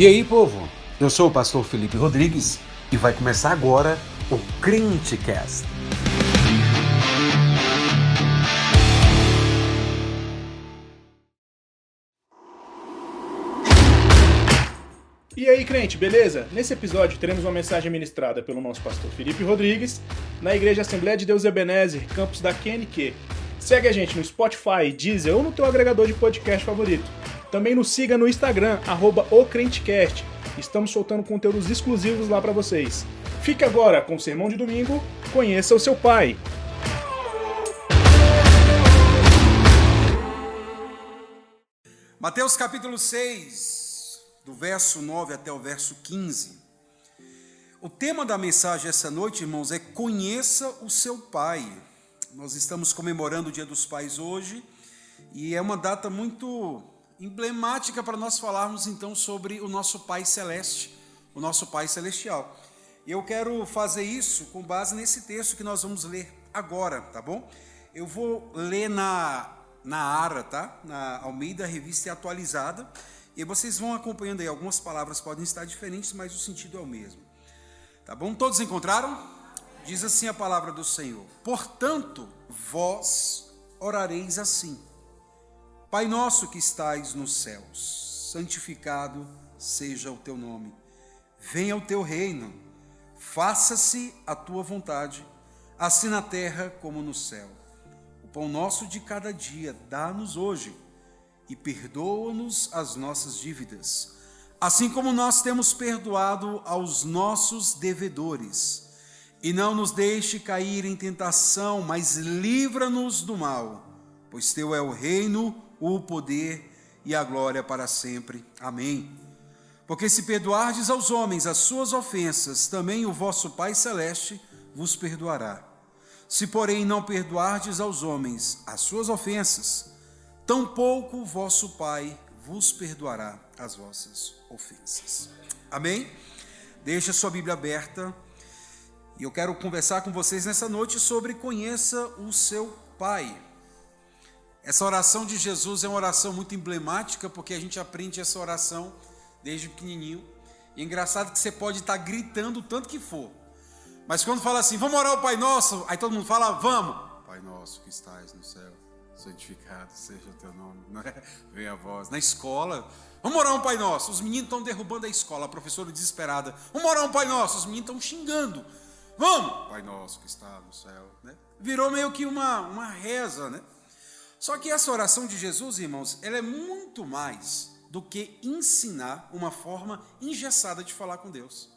E aí, povo? Eu sou o pastor Felipe Rodrigues e vai começar agora o Crentecast. E aí, crente, beleza? Nesse episódio teremos uma mensagem ministrada pelo nosso pastor Felipe Rodrigues na Igreja Assembleia de Deus Ebenezer, campus da QNQ. Segue a gente no Spotify, Deezer ou no teu agregador de podcast favorito. Também nos siga no Instagram, arroba ocrentecast. Estamos soltando conteúdos exclusivos lá para vocês. Fique agora com o Sermão de Domingo, conheça o seu pai. Mateus capítulo 6, do verso 9 até o verso 15. O tema da mensagem essa noite, irmãos, é conheça o seu pai. Nós estamos comemorando o Dia dos Pais hoje e é uma data muito emblemática para nós falarmos então sobre o nosso Pai Celeste, o nosso Pai Celestial. Eu quero fazer isso com base nesse texto que nós vamos ler agora, tá bom? Eu vou ler na, na ARA, tá? Na Almeida Revista Atualizada, e vocês vão acompanhando aí. Algumas palavras podem estar diferentes, mas o sentido é o mesmo. Tá bom? Todos encontraram? Diz assim a palavra do Senhor: Portanto, vós orareis assim. Pai nosso que estais nos céus, santificado seja o teu nome. Venha o teu reino. Faça-se a tua vontade, assim na terra como no céu. O pão nosso de cada dia dá-nos hoje e perdoa-nos as nossas dívidas, assim como nós temos perdoado aos nossos devedores. E não nos deixe cair em tentação, mas livra-nos do mal, pois teu é o reino, o poder e a glória para sempre. Amém. Porque se perdoardes aos homens as suas ofensas, também o vosso Pai Celeste vos perdoará. Se, porém, não perdoardes aos homens as suas ofensas, tampouco o vosso Pai vos perdoará as vossas ofensas. Amém? Deixa sua Bíblia aberta e eu quero conversar com vocês nessa noite sobre conheça o seu Pai. Essa oração de Jesus é uma oração muito emblemática porque a gente aprende essa oração desde pequenininho. E é engraçado que você pode estar gritando o tanto que for. Mas quando fala assim, vamos orar o Pai Nosso, aí todo mundo fala, vamos. Pai Nosso que estás no céu, santificado seja o teu nome. Não é? Vem a voz. Na escola, vamos orar um Pai Nosso. Os meninos estão derrubando a escola, a professora desesperada. Vamos orar um Pai Nosso. Os meninos estão xingando. Vamos! Pai Nosso que está no céu. Né? Virou meio que uma, uma reza, né? Só que essa oração de Jesus, irmãos, ela é muito mais do que ensinar uma forma engessada de falar com Deus.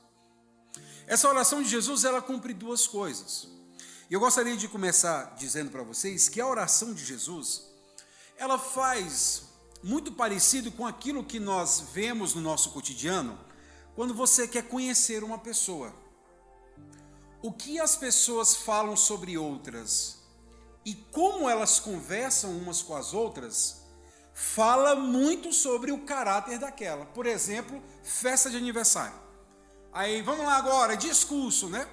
Essa oração de Jesus, ela cumpre duas coisas. Eu gostaria de começar dizendo para vocês que a oração de Jesus, ela faz muito parecido com aquilo que nós vemos no nosso cotidiano, quando você quer conhecer uma pessoa. O que as pessoas falam sobre outras e como elas conversam umas com as outras, fala muito sobre o caráter daquela. Por exemplo, festa de aniversário. Aí, vamos lá agora, discurso, né?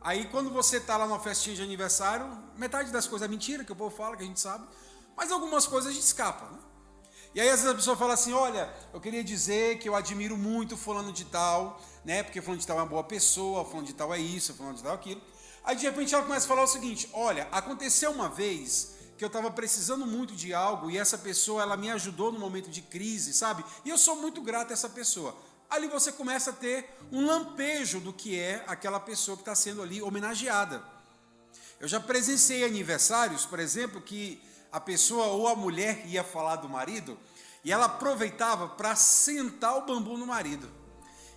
Aí, quando você está lá numa festinha de aniversário, metade das coisas é mentira, que o povo fala, que a gente sabe, mas algumas coisas a gente escapa, né? E aí, às vezes, a pessoa fala assim: Olha, eu queria dizer que eu admiro muito Fulano de Tal, né? Porque Fulano de Tal é uma boa pessoa, Fulano de Tal é isso, Fulano de Tal é aquilo. Aí de repente ela começa a falar o seguinte: olha, aconteceu uma vez que eu estava precisando muito de algo e essa pessoa ela me ajudou no momento de crise, sabe? E eu sou muito grato a essa pessoa. Ali você começa a ter um lampejo do que é aquela pessoa que está sendo ali homenageada. Eu já presenciei aniversários, por exemplo, que a pessoa ou a mulher ia falar do marido e ela aproveitava para sentar o bambu no marido.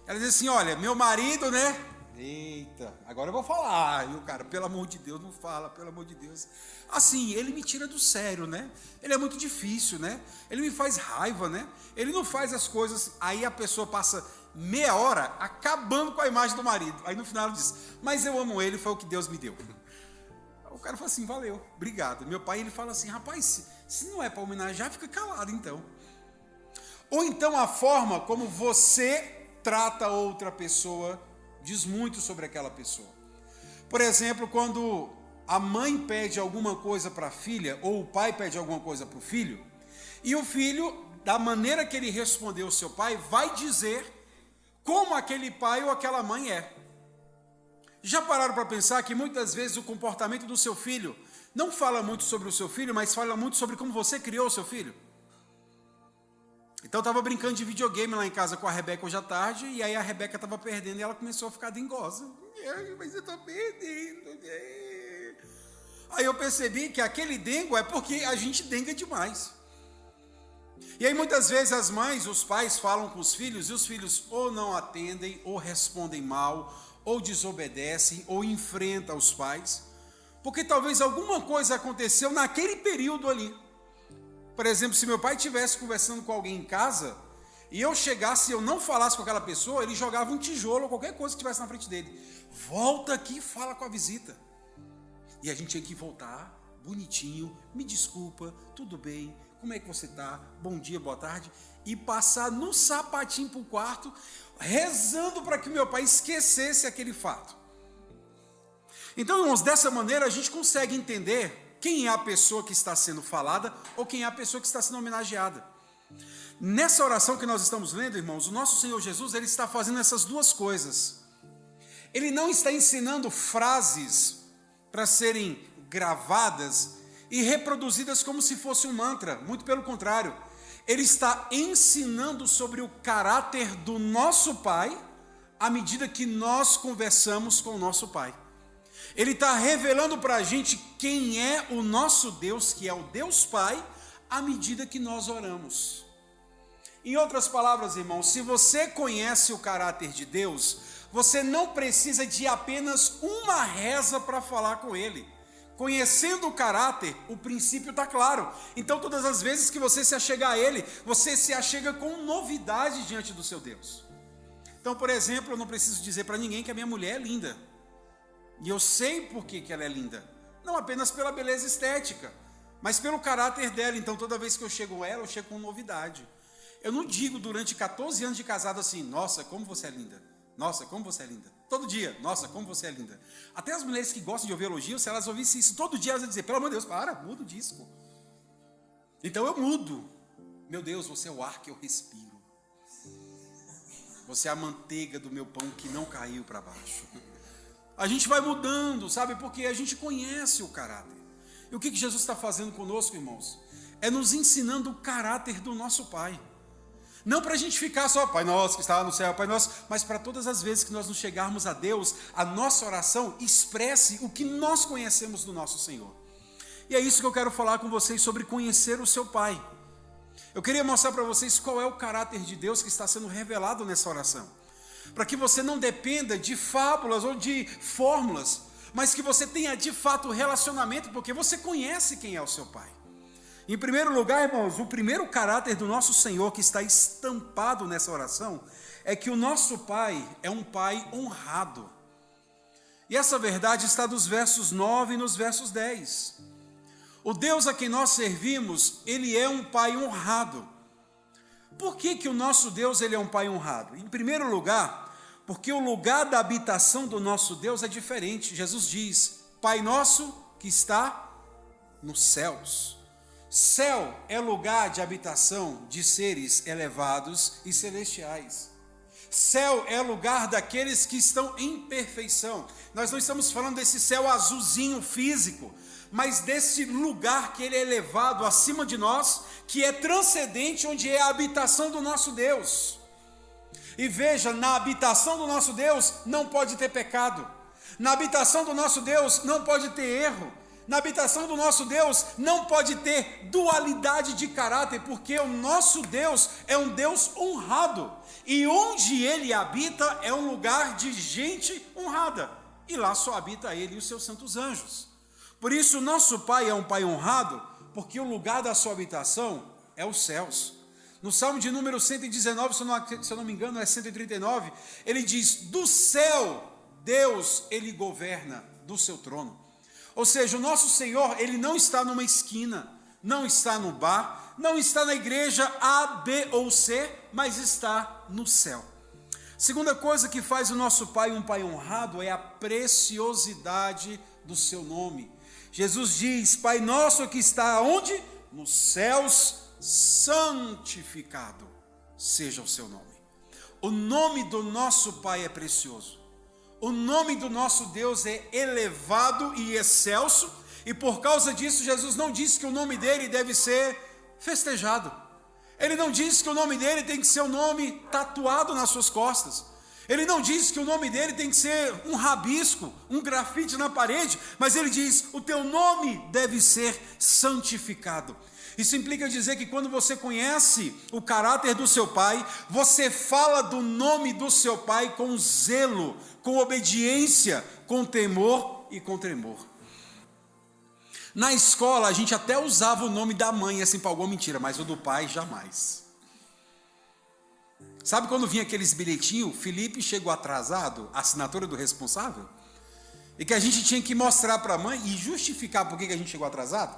Ela dizia assim: Olha, meu marido, né? Eita, agora eu vou falar. E o cara, pelo amor de Deus, não fala, pelo amor de Deus. Assim, ele me tira do sério, né? Ele é muito difícil, né? Ele me faz raiva, né? Ele não faz as coisas. Aí a pessoa passa meia hora acabando com a imagem do marido. Aí no final ela diz: Mas eu amo ele, foi o que Deus me deu. O cara fala assim: Valeu, obrigado. Meu pai ele fala assim: Rapaz, se não é para homenagear, fica calado então. Ou então a forma como você trata outra pessoa diz muito sobre aquela pessoa. Por exemplo, quando a mãe pede alguma coisa para a filha, ou o pai pede alguma coisa para o filho, e o filho, da maneira que ele respondeu ao seu pai, vai dizer como aquele pai ou aquela mãe é. Já pararam para pensar que muitas vezes o comportamento do seu filho não fala muito sobre o seu filho, mas fala muito sobre como você criou o seu filho? Então eu estava brincando de videogame lá em casa com a Rebeca hoje à tarde, e aí a Rebeca estava perdendo e ela começou a ficar dengosa. Mas eu estou perdendo. Aí eu percebi que aquele dengo é porque a gente denga demais. E aí muitas vezes as mães, os pais falam com os filhos e os filhos ou não atendem, ou respondem mal, ou desobedecem, ou enfrentam os pais, porque talvez alguma coisa aconteceu naquele período ali. Por exemplo, se meu pai estivesse conversando com alguém em casa e eu chegasse e eu não falasse com aquela pessoa, ele jogava um tijolo ou qualquer coisa que estivesse na frente dele. Volta aqui e fala com a visita. E a gente tinha que voltar bonitinho, me desculpa, tudo bem, como é que você tá? Bom dia, boa tarde. E passar no sapatinho para o quarto, rezando para que meu pai esquecesse aquele fato. Então, irmãos, dessa maneira a gente consegue entender quem é a pessoa que está sendo falada ou quem é a pessoa que está sendo homenageada. Nessa oração que nós estamos lendo, irmãos, o nosso Senhor Jesus, ele está fazendo essas duas coisas. Ele não está ensinando frases para serem gravadas e reproduzidas como se fosse um mantra, muito pelo contrário. Ele está ensinando sobre o caráter do nosso Pai à medida que nós conversamos com o nosso Pai. Ele está revelando para a gente quem é o nosso Deus, que é o Deus Pai, à medida que nós oramos. Em outras palavras, irmãos, se você conhece o caráter de Deus, você não precisa de apenas uma reza para falar com Ele. Conhecendo o caráter, o princípio está claro. Então, todas as vezes que você se achega a Ele, você se achega com novidade diante do seu Deus. Então, por exemplo, eu não preciso dizer para ninguém que a minha mulher é linda. E eu sei por que, que ela é linda. Não apenas pela beleza estética, mas pelo caráter dela. Então, toda vez que eu chego a ela, eu chego com novidade. Eu não digo durante 14 anos de casado assim, nossa, como você é linda. Nossa, como você é linda. Todo dia, nossa, como você é linda. Até as mulheres que gostam de ouvir elogios, se elas ouvissem isso todo dia, elas iam dizer, pelo amor de Deus, para, muda o disco. Então eu mudo. Meu Deus, você é o ar que eu respiro. Você é a manteiga do meu pão que não caiu para baixo. A gente vai mudando, sabe? Porque a gente conhece o caráter. E o que Jesus está fazendo conosco, irmãos? É nos ensinando o caráter do nosso Pai. Não para a gente ficar só, Pai Nosso que está lá no céu, Pai Nosso, mas para todas as vezes que nós nos chegarmos a Deus, a nossa oração expresse o que nós conhecemos do nosso Senhor. E é isso que eu quero falar com vocês sobre conhecer o seu Pai. Eu queria mostrar para vocês qual é o caráter de Deus que está sendo revelado nessa oração para que você não dependa de fábulas ou de fórmulas, mas que você tenha de fato relacionamento, porque você conhece quem é o seu Pai. Em primeiro lugar, irmãos, o primeiro caráter do nosso Senhor que está estampado nessa oração é que o nosso Pai é um Pai honrado. E essa verdade está dos versos 9 e nos versos 10. O Deus a quem nós servimos, ele é um Pai honrado. Por que, que o nosso Deus ele é um Pai honrado? Em primeiro lugar, porque o lugar da habitação do nosso Deus é diferente. Jesus diz: Pai nosso que está nos céus. Céu é lugar de habitação de seres elevados e celestiais. Céu é lugar daqueles que estão em perfeição. Nós não estamos falando desse céu azulzinho físico, mas desse lugar que ele é elevado acima de nós, que é transcendente, onde é a habitação do nosso Deus. E veja, na habitação do nosso Deus não pode ter pecado. Na habitação do nosso Deus não pode ter erro. Na habitação do nosso Deus não pode ter dualidade de caráter, porque o nosso Deus é um Deus honrado. E onde ele habita é um lugar de gente honrada. E lá só habita ele e os seus santos anjos. Por isso, nosso Pai é um Pai honrado, porque o lugar da sua habitação é os céus. No Salmo de número 119, se eu não, se eu não me engano, é 139, ele diz: Do céu, Deus, ele governa do seu trono. Ou seja, o nosso Senhor, ele não está numa esquina, não está no bar, não está na igreja A, B ou C, mas está no céu. Segunda coisa que faz o nosso Pai um Pai honrado é a preciosidade do seu nome. Jesus diz: Pai nosso que está onde? Nos céus, santificado seja o seu nome. O nome do nosso Pai é precioso. O nome do nosso Deus é elevado e excelso, e por causa disso, Jesus não disse que o nome dele deve ser festejado. Ele não disse que o nome dele tem que ser um nome tatuado nas suas costas. Ele não diz que o nome dele tem que ser um rabisco, um grafite na parede, mas ele diz: o teu nome deve ser santificado. Isso implica dizer que quando você conhece o caráter do seu pai, você fala do nome do seu pai com zelo, com obediência, com temor e com tremor. Na escola, a gente até usava o nome da mãe assim para alguma mentira, mas o do pai jamais. Sabe quando vinha aqueles bilhetinhos, Felipe chegou atrasado, assinatura do responsável? E que a gente tinha que mostrar para a mãe e justificar por que a gente chegou atrasado?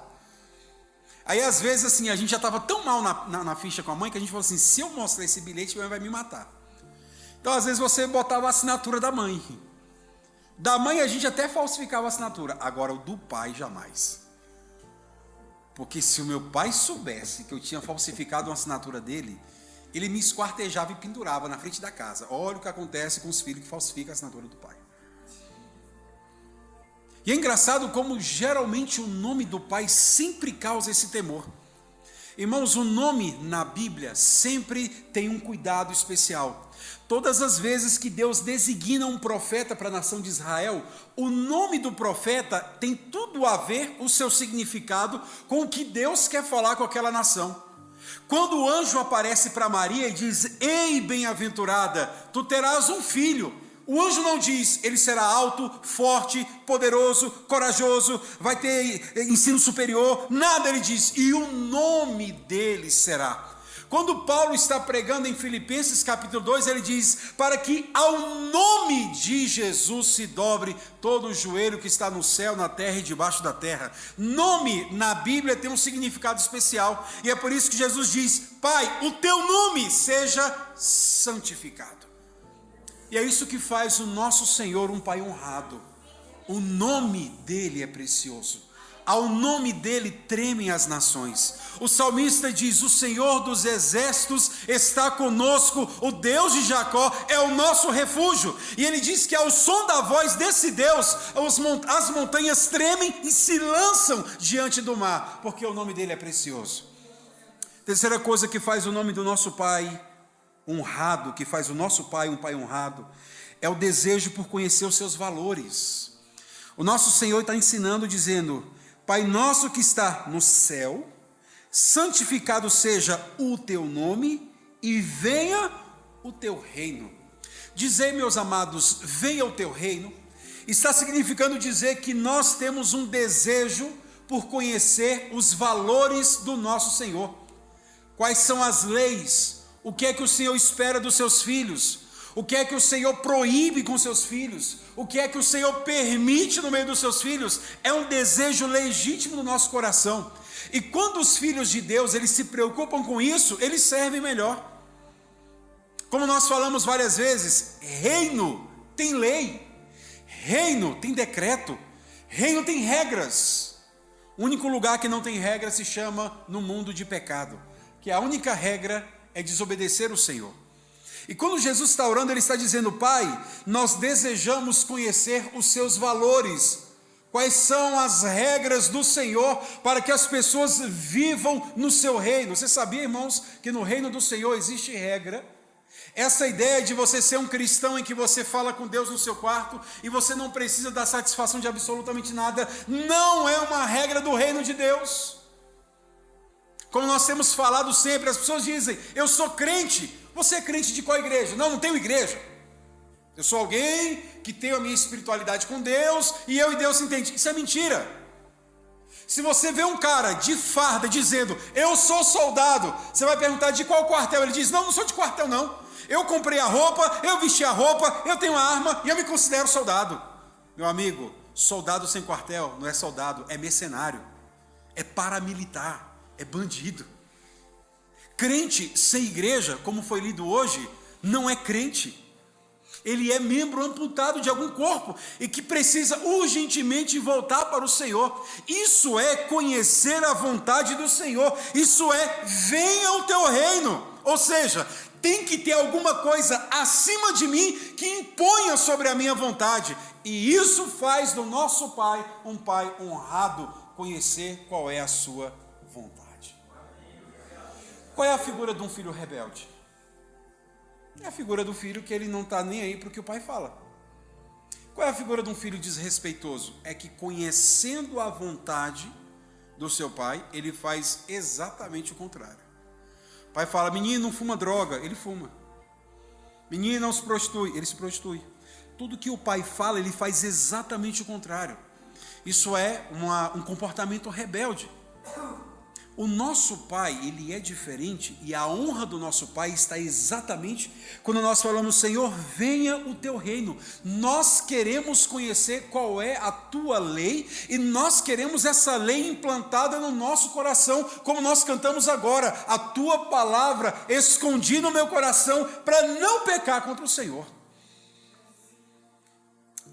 Aí às vezes assim, a gente já estava tão mal na, na, na, ficha com a mãe que a gente falou assim: se eu mostrar esse bilhete, a mãe vai me matar. Então às vezes você botava a assinatura da mãe. Da mãe a gente até falsificava a assinatura, agora o do pai jamais. Porque se o meu pai soubesse que eu tinha falsificado uma assinatura dele, ele me esquartejava e pendurava na frente da casa. Olha o que acontece com os filhos que falsificam a assinatura do pai. E é engraçado como geralmente o nome do pai sempre causa esse temor. Irmãos, o nome na Bíblia sempre tem um cuidado especial. Todas as vezes que Deus designa um profeta para a nação de Israel, o nome do profeta tem tudo a ver, o seu significado, com o que Deus quer falar com aquela nação. Quando o anjo aparece para Maria e diz: Ei, bem-aventurada, tu terás um filho. O anjo não diz, ele será alto, forte, poderoso, corajoso, vai ter ensino superior, nada ele diz, e o nome dele será quando Paulo está pregando em Filipenses capítulo 2, ele diz: Para que ao nome de Jesus se dobre todo o joelho que está no céu, na terra e debaixo da terra. Nome na Bíblia tem um significado especial, e é por isso que Jesus diz: Pai, o teu nome seja santificado. E é isso que faz o nosso Senhor um Pai honrado. O nome dele é precioso. Ao nome dele tremem as nações. O salmista diz: O Senhor dos exércitos está conosco, o Deus de Jacó é o nosso refúgio. E ele diz que ao som da voz desse Deus, as montanhas tremem e se lançam diante do mar, porque o nome dele é precioso. Terceira coisa que faz o nome do nosso Pai honrado, que faz o nosso Pai um Pai honrado, é o desejo por conhecer os seus valores. O nosso Senhor está ensinando, dizendo: Pai nosso que está no céu, santificado seja o teu nome e venha o teu reino. Dizer, meus amados, venha o teu reino, está significando dizer que nós temos um desejo por conhecer os valores do nosso Senhor. Quais são as leis? O que é que o Senhor espera dos seus filhos? O que é que o Senhor proíbe com seus filhos? O que é que o Senhor permite no meio dos seus filhos? É um desejo legítimo do nosso coração. E quando os filhos de Deus, eles se preocupam com isso, eles servem melhor. Como nós falamos várias vezes, reino tem lei. Reino tem decreto. Reino tem regras. O único lugar que não tem regra se chama no mundo de pecado, que a única regra é desobedecer o Senhor. E quando Jesus está orando, ele está dizendo: Pai, nós desejamos conhecer os seus valores. Quais são as regras do Senhor para que as pessoas vivam no seu reino? Você sabia, irmãos, que no reino do Senhor existe regra? Essa ideia de você ser um cristão em que você fala com Deus no seu quarto e você não precisa dar satisfação de absolutamente nada, não é uma regra do reino de Deus. Como nós temos falado sempre, as pessoas dizem: Eu sou crente, você é crente de qual igreja? Não, não tenho igreja. Eu sou alguém que tem a minha espiritualidade com Deus e eu e Deus se entende. Isso é mentira. Se você vê um cara de farda dizendo, eu sou soldado, você vai perguntar de qual quartel? Ele diz, não, não sou de quartel, não. Eu comprei a roupa, eu vesti a roupa, eu tenho a arma e eu me considero soldado. Meu amigo, soldado sem quartel não é soldado, é mercenário, é paramilitar, é bandido. Crente sem igreja, como foi lido hoje, não é crente. Ele é membro amputado de algum corpo e que precisa urgentemente voltar para o Senhor. Isso é conhecer a vontade do Senhor. Isso é venha o teu reino. Ou seja, tem que ter alguma coisa acima de mim que imponha sobre a minha vontade. E isso faz do nosso pai um pai honrado, conhecer qual é a sua vontade. Qual é a figura de um filho rebelde? É a figura do filho que ele não está nem aí para o que o pai fala. Qual é a figura de um filho desrespeitoso? É que conhecendo a vontade do seu pai, ele faz exatamente o contrário. O pai fala: menino, não fuma droga, ele fuma. Menino, não se prostitui, ele se prostitui. Tudo que o pai fala, ele faz exatamente o contrário. Isso é uma, um comportamento rebelde. O nosso pai, ele é diferente e a honra do nosso pai está exatamente quando nós falamos, Senhor, venha o teu reino. Nós queremos conhecer qual é a tua lei e nós queremos essa lei implantada no nosso coração, como nós cantamos agora, a tua palavra escondi no meu coração para não pecar contra o Senhor.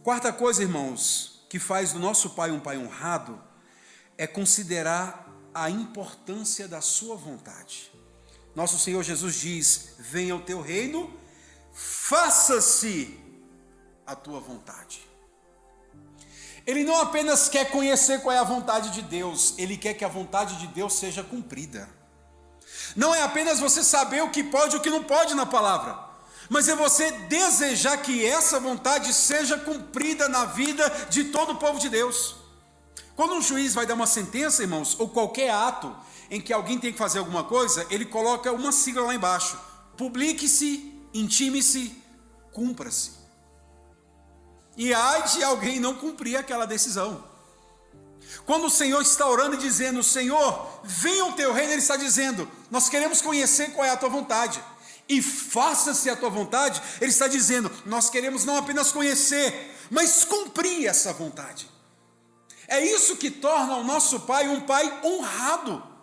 Quarta coisa, irmãos, que faz do nosso pai um pai honrado é considerar a importância da sua vontade. Nosso Senhor Jesus diz: Venha o teu reino, faça-se a tua vontade. Ele não apenas quer conhecer qual é a vontade de Deus, ele quer que a vontade de Deus seja cumprida. Não é apenas você saber o que pode e o que não pode na palavra, mas é você desejar que essa vontade seja cumprida na vida de todo o povo de Deus. Quando um juiz vai dar uma sentença, irmãos, ou qualquer ato em que alguém tem que fazer alguma coisa, ele coloca uma sigla lá embaixo: publique-se, intime-se, cumpra-se. E há de alguém não cumprir aquela decisão. Quando o Senhor está orando e dizendo, Senhor, venha o teu reino, Ele está dizendo, nós queremos conhecer qual é a tua vontade. E faça-se a tua vontade, Ele está dizendo, nós queremos não apenas conhecer, mas cumprir essa vontade. É isso que torna o nosso Pai um Pai honrado.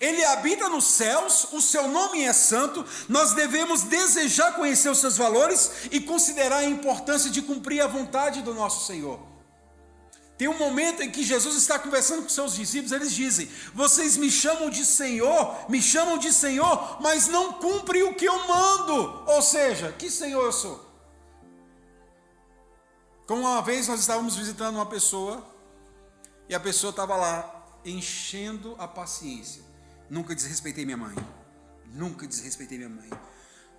Ele habita nos céus, o seu nome é santo, nós devemos desejar conhecer os seus valores e considerar a importância de cumprir a vontade do nosso Senhor. Tem um momento em que Jesus está conversando com seus discípulos, eles dizem: Vocês me chamam de Senhor, me chamam de Senhor, mas não cumprem o que eu mando. Ou seja, que Senhor eu sou? Como uma vez nós estávamos visitando uma pessoa e a pessoa estava lá enchendo a paciência. Nunca desrespeitei minha mãe. Nunca desrespeitei minha mãe.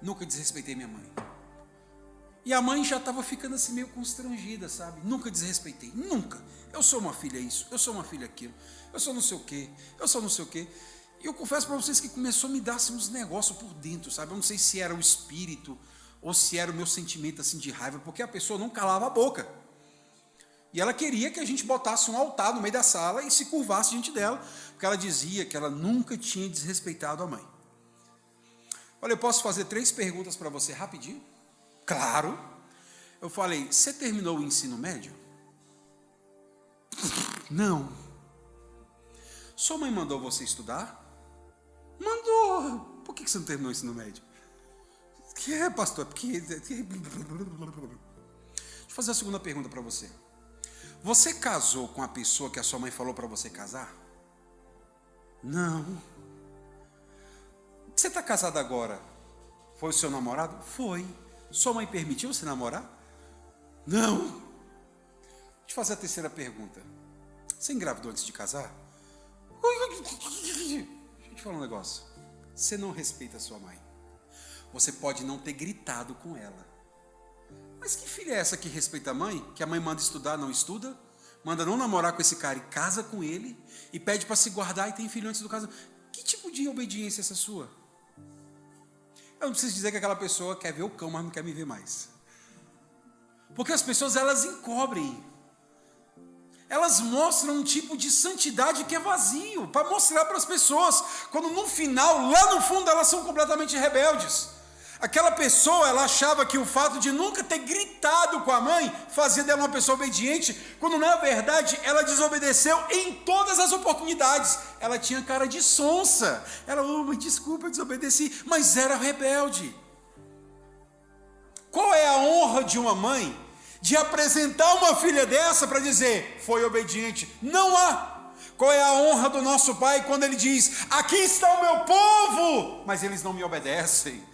Nunca desrespeitei minha mãe. E a mãe já estava ficando assim meio constrangida, sabe? Nunca desrespeitei, nunca. Eu sou uma filha isso, eu sou uma filha aquilo, eu sou não sei o quê, eu sou não sei o quê. E eu confesso para vocês que começou a me dar assim, uns negócios por dentro, sabe? Eu não sei se era o espírito ou se era o meu sentimento assim de raiva, porque a pessoa não calava a boca. E ela queria que a gente botasse um altar no meio da sala e se curvasse diante dela, porque ela dizia que ela nunca tinha desrespeitado a mãe. Olha, eu posso fazer três perguntas para você rapidinho? Claro. Eu falei, você terminou o ensino médio? Não. Sua mãe mandou você estudar? Mandou. Por que você não terminou o ensino médio? Que é, pastor? Porque. Deixa eu fazer a segunda pergunta para você. Você casou com a pessoa que a sua mãe falou para você casar? Não. Você está casado agora? Foi o seu namorado? Foi. Sua mãe permitiu você namorar? Não. Deixa eu fazer a terceira pergunta. Você engravidou antes de casar? Deixa eu te falar um negócio. Você não respeita a sua mãe. Você pode não ter gritado com ela. Mas que filha é essa que respeita a mãe? Que a mãe manda estudar, não estuda? Manda não namorar com esse cara e casa com ele? E pede para se guardar e tem filho antes do casamento? Que tipo de obediência é essa sua? Eu não preciso dizer que aquela pessoa quer ver o cão, mas não quer me ver mais. Porque as pessoas elas encobrem. Elas mostram um tipo de santidade que é vazio, para mostrar para as pessoas, quando no final, lá no fundo, elas são completamente rebeldes. Aquela pessoa, ela achava que o fato de nunca ter gritado com a mãe fazia dela uma pessoa obediente, quando na verdade ela desobedeceu em todas as oportunidades. Ela tinha cara de sonsa. Ela, oh, mãe, desculpa, eu desobedeci, mas era rebelde. Qual é a honra de uma mãe de apresentar uma filha dessa para dizer, foi obediente? Não há. Qual é a honra do nosso pai quando ele diz: Aqui está o meu povo, mas eles não me obedecem?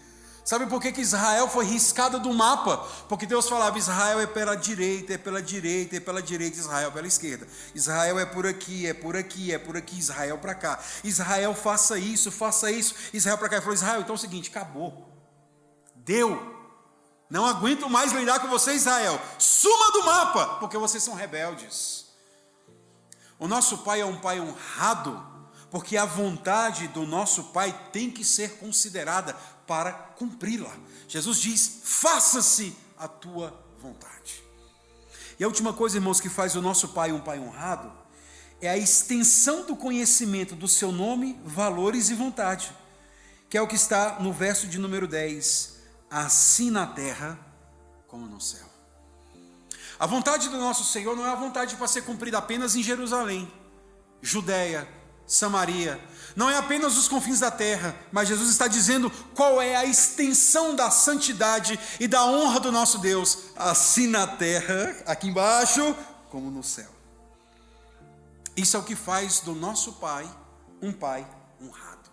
Sabe por que, que Israel foi riscada do mapa? Porque Deus falava: Israel é pela direita, é pela direita, é pela direita, Israel pela esquerda. Israel é por aqui, é por aqui, é por aqui, Israel para cá. Israel faça isso, faça isso. Israel para cá. Ele falou: Israel, então é o seguinte, acabou. Deu. Não aguento mais lidar com você, Israel. Suma do mapa, porque vocês são rebeldes. O nosso pai é um pai honrado, porque a vontade do nosso pai tem que ser considerada para cumpri-la. Jesus diz: faça-se a tua vontade. E a última coisa, irmãos, que faz o nosso Pai um Pai honrado é a extensão do conhecimento do seu nome, valores e vontade, que é o que está no verso de número 10: assim na terra como no céu. A vontade do nosso Senhor não é a vontade para ser cumprida apenas em Jerusalém, Judéia, Samaria. Não é apenas os confins da terra, mas Jesus está dizendo qual é a extensão da santidade e da honra do nosso Deus, assim na terra, aqui embaixo, como no céu. Isso é o que faz do nosso Pai um Pai honrado.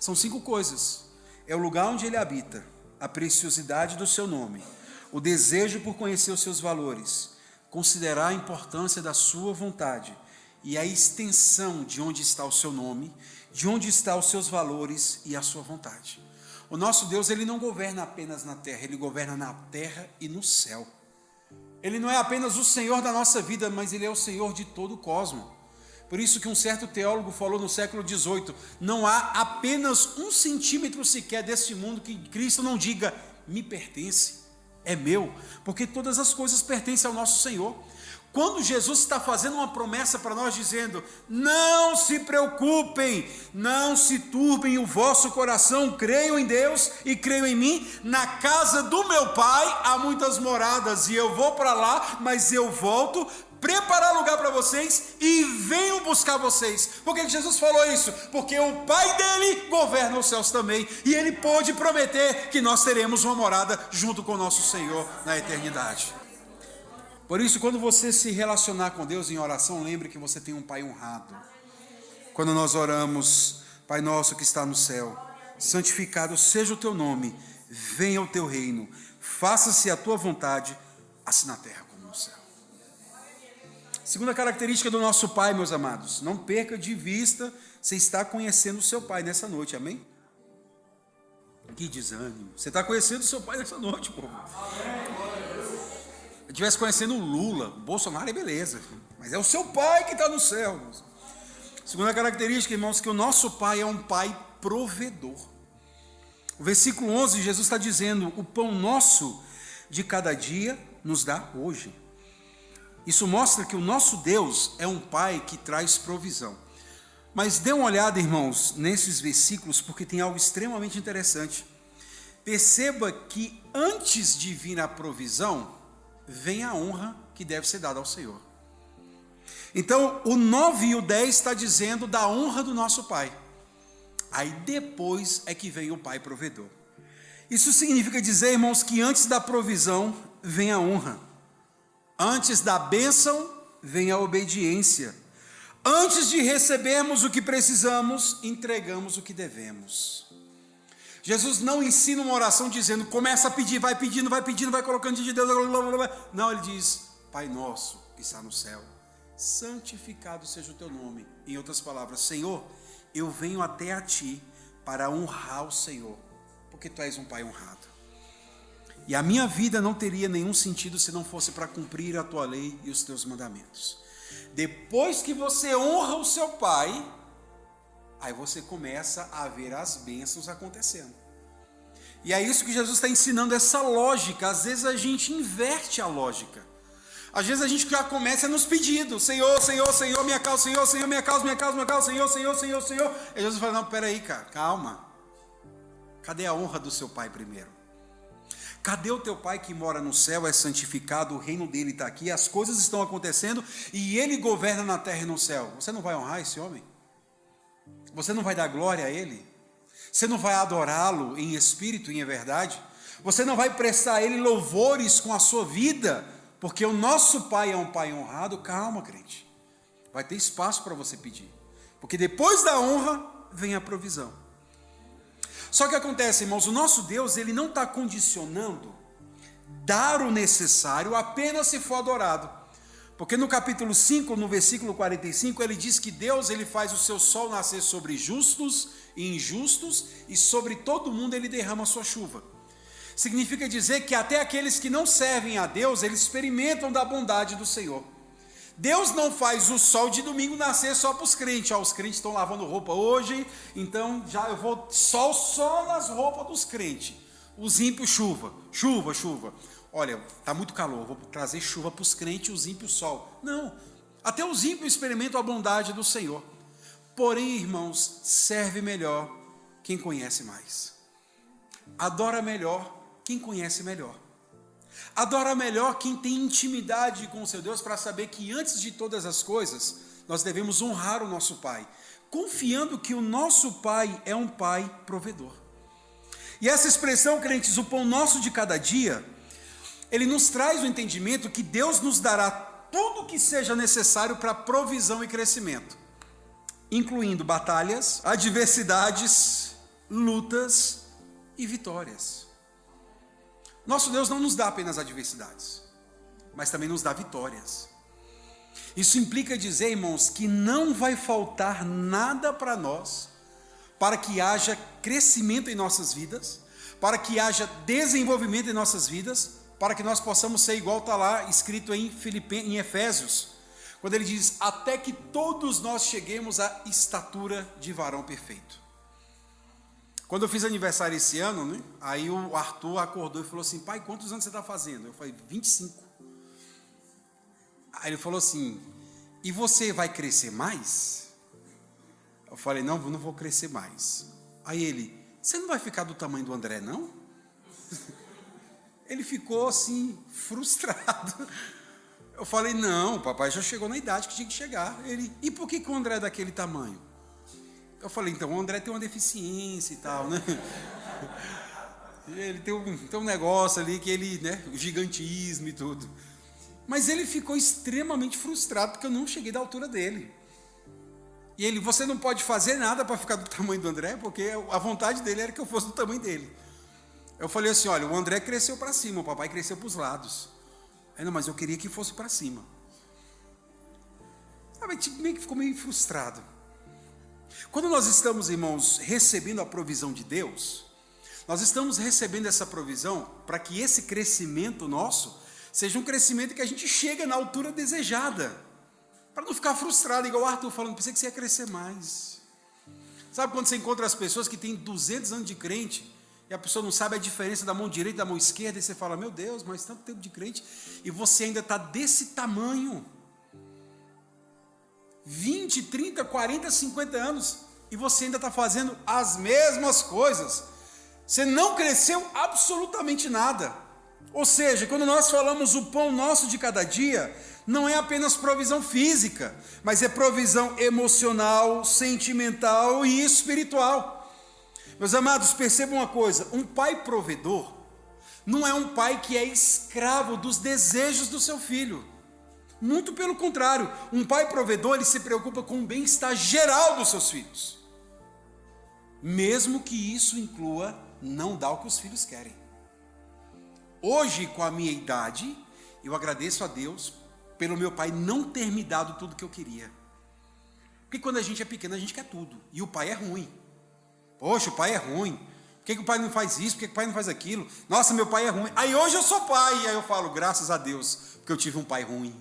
São cinco coisas: é o lugar onde ele habita, a preciosidade do seu nome, o desejo por conhecer os seus valores, considerar a importância da sua vontade e a extensão de onde está o seu nome, de onde estão os seus valores e a sua vontade. O nosso Deus, ele não governa apenas na terra, ele governa na terra e no céu. Ele não é apenas o Senhor da nossa vida, mas ele é o Senhor de todo o cosmos. Por isso que um certo teólogo falou no século XVIII: não há apenas um centímetro sequer deste mundo que Cristo não diga me pertence, é meu, porque todas as coisas pertencem ao nosso Senhor. Quando Jesus está fazendo uma promessa para nós, dizendo: Não se preocupem, não se turbem o vosso coração, creiam em Deus e creiam em mim. Na casa do meu pai há muitas moradas, e eu vou para lá, mas eu volto preparar lugar para vocês e venho buscar vocês. Por que Jesus falou isso? Porque o Pai dele governa os céus também, e ele pôde prometer que nós teremos uma morada junto com o nosso Senhor na eternidade. Por isso, quando você se relacionar com Deus em oração, lembre que você tem um Pai honrado. Quando nós oramos, Pai nosso que está no céu, santificado seja o teu nome, venha o teu reino, faça-se a tua vontade, assim na terra como no céu. Segunda característica do nosso Pai, meus amados, não perca de vista você está conhecendo o seu Pai nessa noite, amém? Que desânimo. Você está conhecendo o seu Pai nessa noite, povo estivesse conhecendo o Lula, o Bolsonaro é beleza, mas é o seu pai que está no céu. Segunda característica, irmãos, que o nosso pai é um pai provedor. O versículo 11, Jesus está dizendo: O pão nosso de cada dia nos dá hoje. Isso mostra que o nosso Deus é um pai que traz provisão. Mas dê uma olhada, irmãos, nesses versículos, porque tem algo extremamente interessante. Perceba que antes de vir a provisão, vem a honra que deve ser dada ao Senhor. Então, o 9 e o 10 está dizendo da honra do nosso Pai. Aí depois é que vem o Pai provedor. Isso significa dizer, irmãos, que antes da provisão vem a honra. Antes da bênção vem a obediência. Antes de recebermos o que precisamos, entregamos o que devemos. Jesus não ensina uma oração dizendo, começa a pedir, vai pedindo, vai pedindo, vai colocando diante de Deus. Blá, blá, blá. Não, ele diz, Pai nosso que está no céu, santificado seja o teu nome. Em outras palavras, Senhor, eu venho até a ti para honrar o Senhor, porque tu és um Pai honrado. E a minha vida não teria nenhum sentido se não fosse para cumprir a tua lei e os teus mandamentos. Depois que você honra o seu Pai, Aí você começa a ver as bênçãos acontecendo. E é isso que Jesus está ensinando, essa lógica. Às vezes a gente inverte a lógica. Às vezes a gente já começa nos pedidos: Senhor, Senhor, Senhor, minha causa, Senhor, Senhor, minha causa, minha causa, minha causa, Senhor, Senhor, Senhor, Senhor. E Jesus fala: Não, peraí, cara, calma. Cadê a honra do seu pai primeiro? Cadê o teu pai que mora no céu, é santificado, o reino dele está aqui, as coisas estão acontecendo e ele governa na terra e no céu? Você não vai honrar esse homem? Você não vai dar glória a Ele? Você não vai adorá-lo em espírito e em verdade? Você não vai prestar a Ele louvores com a sua vida? Porque o nosso Pai é um Pai honrado. Calma, crente. Vai ter espaço para você pedir. Porque depois da honra vem a provisão. Só que acontece, irmãos, o nosso Deus, ele não está condicionando dar o necessário apenas se for adorado. Porque no capítulo 5, no versículo 45, ele diz que Deus ele faz o seu sol nascer sobre justos e injustos, e sobre todo mundo ele derrama a sua chuva. Significa dizer que até aqueles que não servem a Deus, eles experimentam da bondade do Senhor. Deus não faz o sol de domingo nascer só para os crentes. Ó, os crentes estão lavando roupa hoje, então já eu vou sol só nas roupas dos crentes. Os ímpios, chuva, chuva, chuva. Olha, está muito calor, vou trazer chuva para os crentes, os ímpios, sol. Não, até os ímpios experimentam a bondade do Senhor. Porém, irmãos, serve melhor quem conhece mais. Adora melhor quem conhece melhor. Adora melhor quem tem intimidade com o seu Deus para saber que antes de todas as coisas, nós devemos honrar o nosso Pai, confiando que o nosso Pai é um Pai provedor. E essa expressão, crentes, o pão nosso de cada dia, ele nos traz o entendimento que Deus nos dará tudo o que seja necessário para provisão e crescimento, incluindo batalhas, adversidades, lutas e vitórias. Nosso Deus não nos dá apenas adversidades, mas também nos dá vitórias. Isso implica dizer, irmãos, que não vai faltar nada para nós, para que haja crescimento em nossas vidas, para que haja desenvolvimento em nossas vidas, para que nós possamos ser igual está lá escrito em, Filipe, em Efésios, quando ele diz: até que todos nós cheguemos à estatura de varão perfeito. Quando eu fiz aniversário esse ano, né, aí o Arthur acordou e falou assim: pai, quantos anos você está fazendo? Eu falei: 25. Aí ele falou assim: e você vai crescer mais? Eu falei: não, não vou crescer mais. Aí ele: você não vai ficar do tamanho do André, não? Ele ficou assim, frustrado. Eu falei: Não, papai já chegou na idade que tinha que chegar. Ele: E por que, que o André é daquele tamanho? Eu falei: Então, o André tem uma deficiência e tal, né? Ele tem um, tem um negócio ali que ele, né? O gigantismo e tudo. Mas ele ficou extremamente frustrado porque eu não cheguei da altura dele. E ele, você não pode fazer nada para ficar do tamanho do André, porque a vontade dele era que eu fosse do tamanho dele. Eu falei assim: olha, o André cresceu para cima, o papai cresceu para os lados. Aí, não, mas eu queria que fosse para cima. Sabe, tipo, meio que ficou meio frustrado. Quando nós estamos, irmãos, recebendo a provisão de Deus, nós estamos recebendo essa provisão para que esse crescimento nosso seja um crescimento que a gente chega na altura desejada. Para não ficar frustrado, igual o Arthur falando, pensei que você ia crescer mais. Sabe quando você encontra as pessoas que têm 200 anos de crente e a pessoa não sabe a diferença da mão direita e da mão esquerda, e você fala, meu Deus, mas tanto tempo de crente, e você ainda está desse tamanho. 20, 30, 40, 50 anos, e você ainda está fazendo as mesmas coisas. Você não cresceu absolutamente nada. Ou seja, quando nós falamos o pão nosso de cada dia, não é apenas provisão física, mas é provisão emocional, sentimental e espiritual. Meus amados, percebam uma coisa: um pai provedor não é um pai que é escravo dos desejos do seu filho. Muito pelo contrário, um pai provedor ele se preocupa com o bem-estar geral dos seus filhos. Mesmo que isso inclua não dar o que os filhos querem. Hoje, com a minha idade, eu agradeço a Deus pelo meu pai não ter me dado tudo que eu queria. Porque quando a gente é pequeno, a gente quer tudo. E o pai é ruim. Poxa, o pai é ruim. Por que, que o pai não faz isso? Por que, que o pai não faz aquilo? Nossa, meu pai é ruim. Aí hoje eu sou pai. Aí eu falo, graças a Deus, porque eu tive um pai ruim.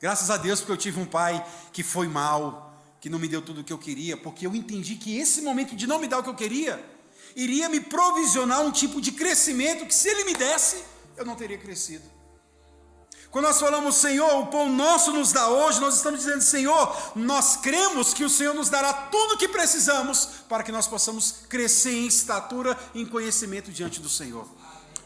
Graças a Deus, porque eu tive um pai que foi mal, que não me deu tudo o que eu queria, porque eu entendi que esse momento de não me dar o que eu queria, iria me provisionar um tipo de crescimento que, se ele me desse, eu não teria crescido. Quando nós falamos, Senhor, o pão nosso nos dá hoje, nós estamos dizendo, Senhor, nós cremos que o Senhor nos dará tudo o que precisamos para que nós possamos crescer em estatura e em conhecimento diante do Senhor.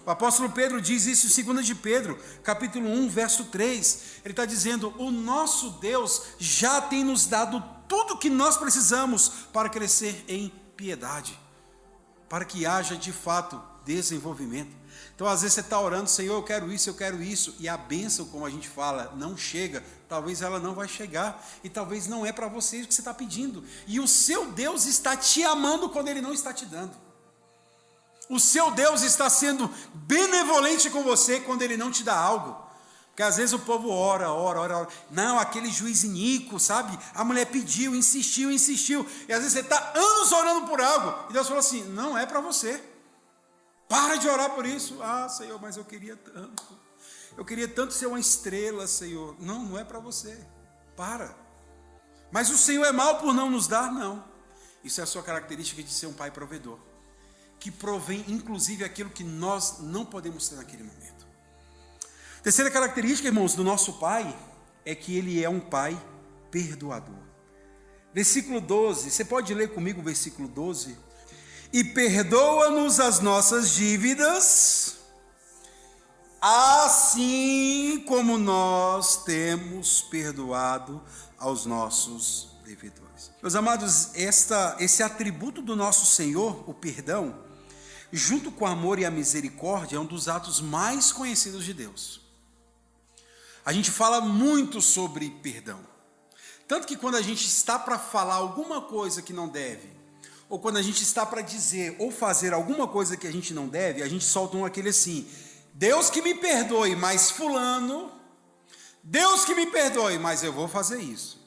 O apóstolo Pedro diz isso em 2 de Pedro, capítulo 1, verso 3. Ele está dizendo: O nosso Deus já tem nos dado tudo o que nós precisamos para crescer em piedade. para que haja de fato desenvolvimento. Então, às vezes você está orando, Senhor, eu quero isso, eu quero isso, e a bênção, como a gente fala, não chega, talvez ela não vai chegar, e talvez não é para você o que você está pedindo. E o seu Deus está te amando quando Ele não está te dando. O seu Deus está sendo benevolente com você quando Ele não te dá algo. Porque às vezes o povo ora, ora, ora, ora. Não, aquele juiz inico, sabe? A mulher pediu, insistiu, insistiu. E às vezes você está anos orando por algo. E Deus falou assim: não é para você. Para de orar por isso. Ah, Senhor, mas eu queria tanto. Eu queria tanto ser uma estrela, Senhor. Não, não é para você. Para. Mas o Senhor é mal por não nos dar? Não. Isso é a sua característica de ser um pai provedor. Que provém, inclusive, aquilo que nós não podemos ter naquele momento. Terceira característica, irmãos, do nosso Pai é que ele é um Pai perdoador. Versículo 12, você pode ler comigo o versículo 12? E perdoa-nos as nossas dívidas, assim como nós temos perdoado aos nossos devedores. Meus amados, esta, esse atributo do nosso Senhor, o perdão, junto com o amor e a misericórdia, é um dos atos mais conhecidos de Deus. A gente fala muito sobre perdão. Tanto que quando a gente está para falar alguma coisa que não deve, ou quando a gente está para dizer ou fazer alguma coisa que a gente não deve, a gente solta um aquele assim: Deus que me perdoe, mas Fulano, Deus que me perdoe, mas eu vou fazer isso.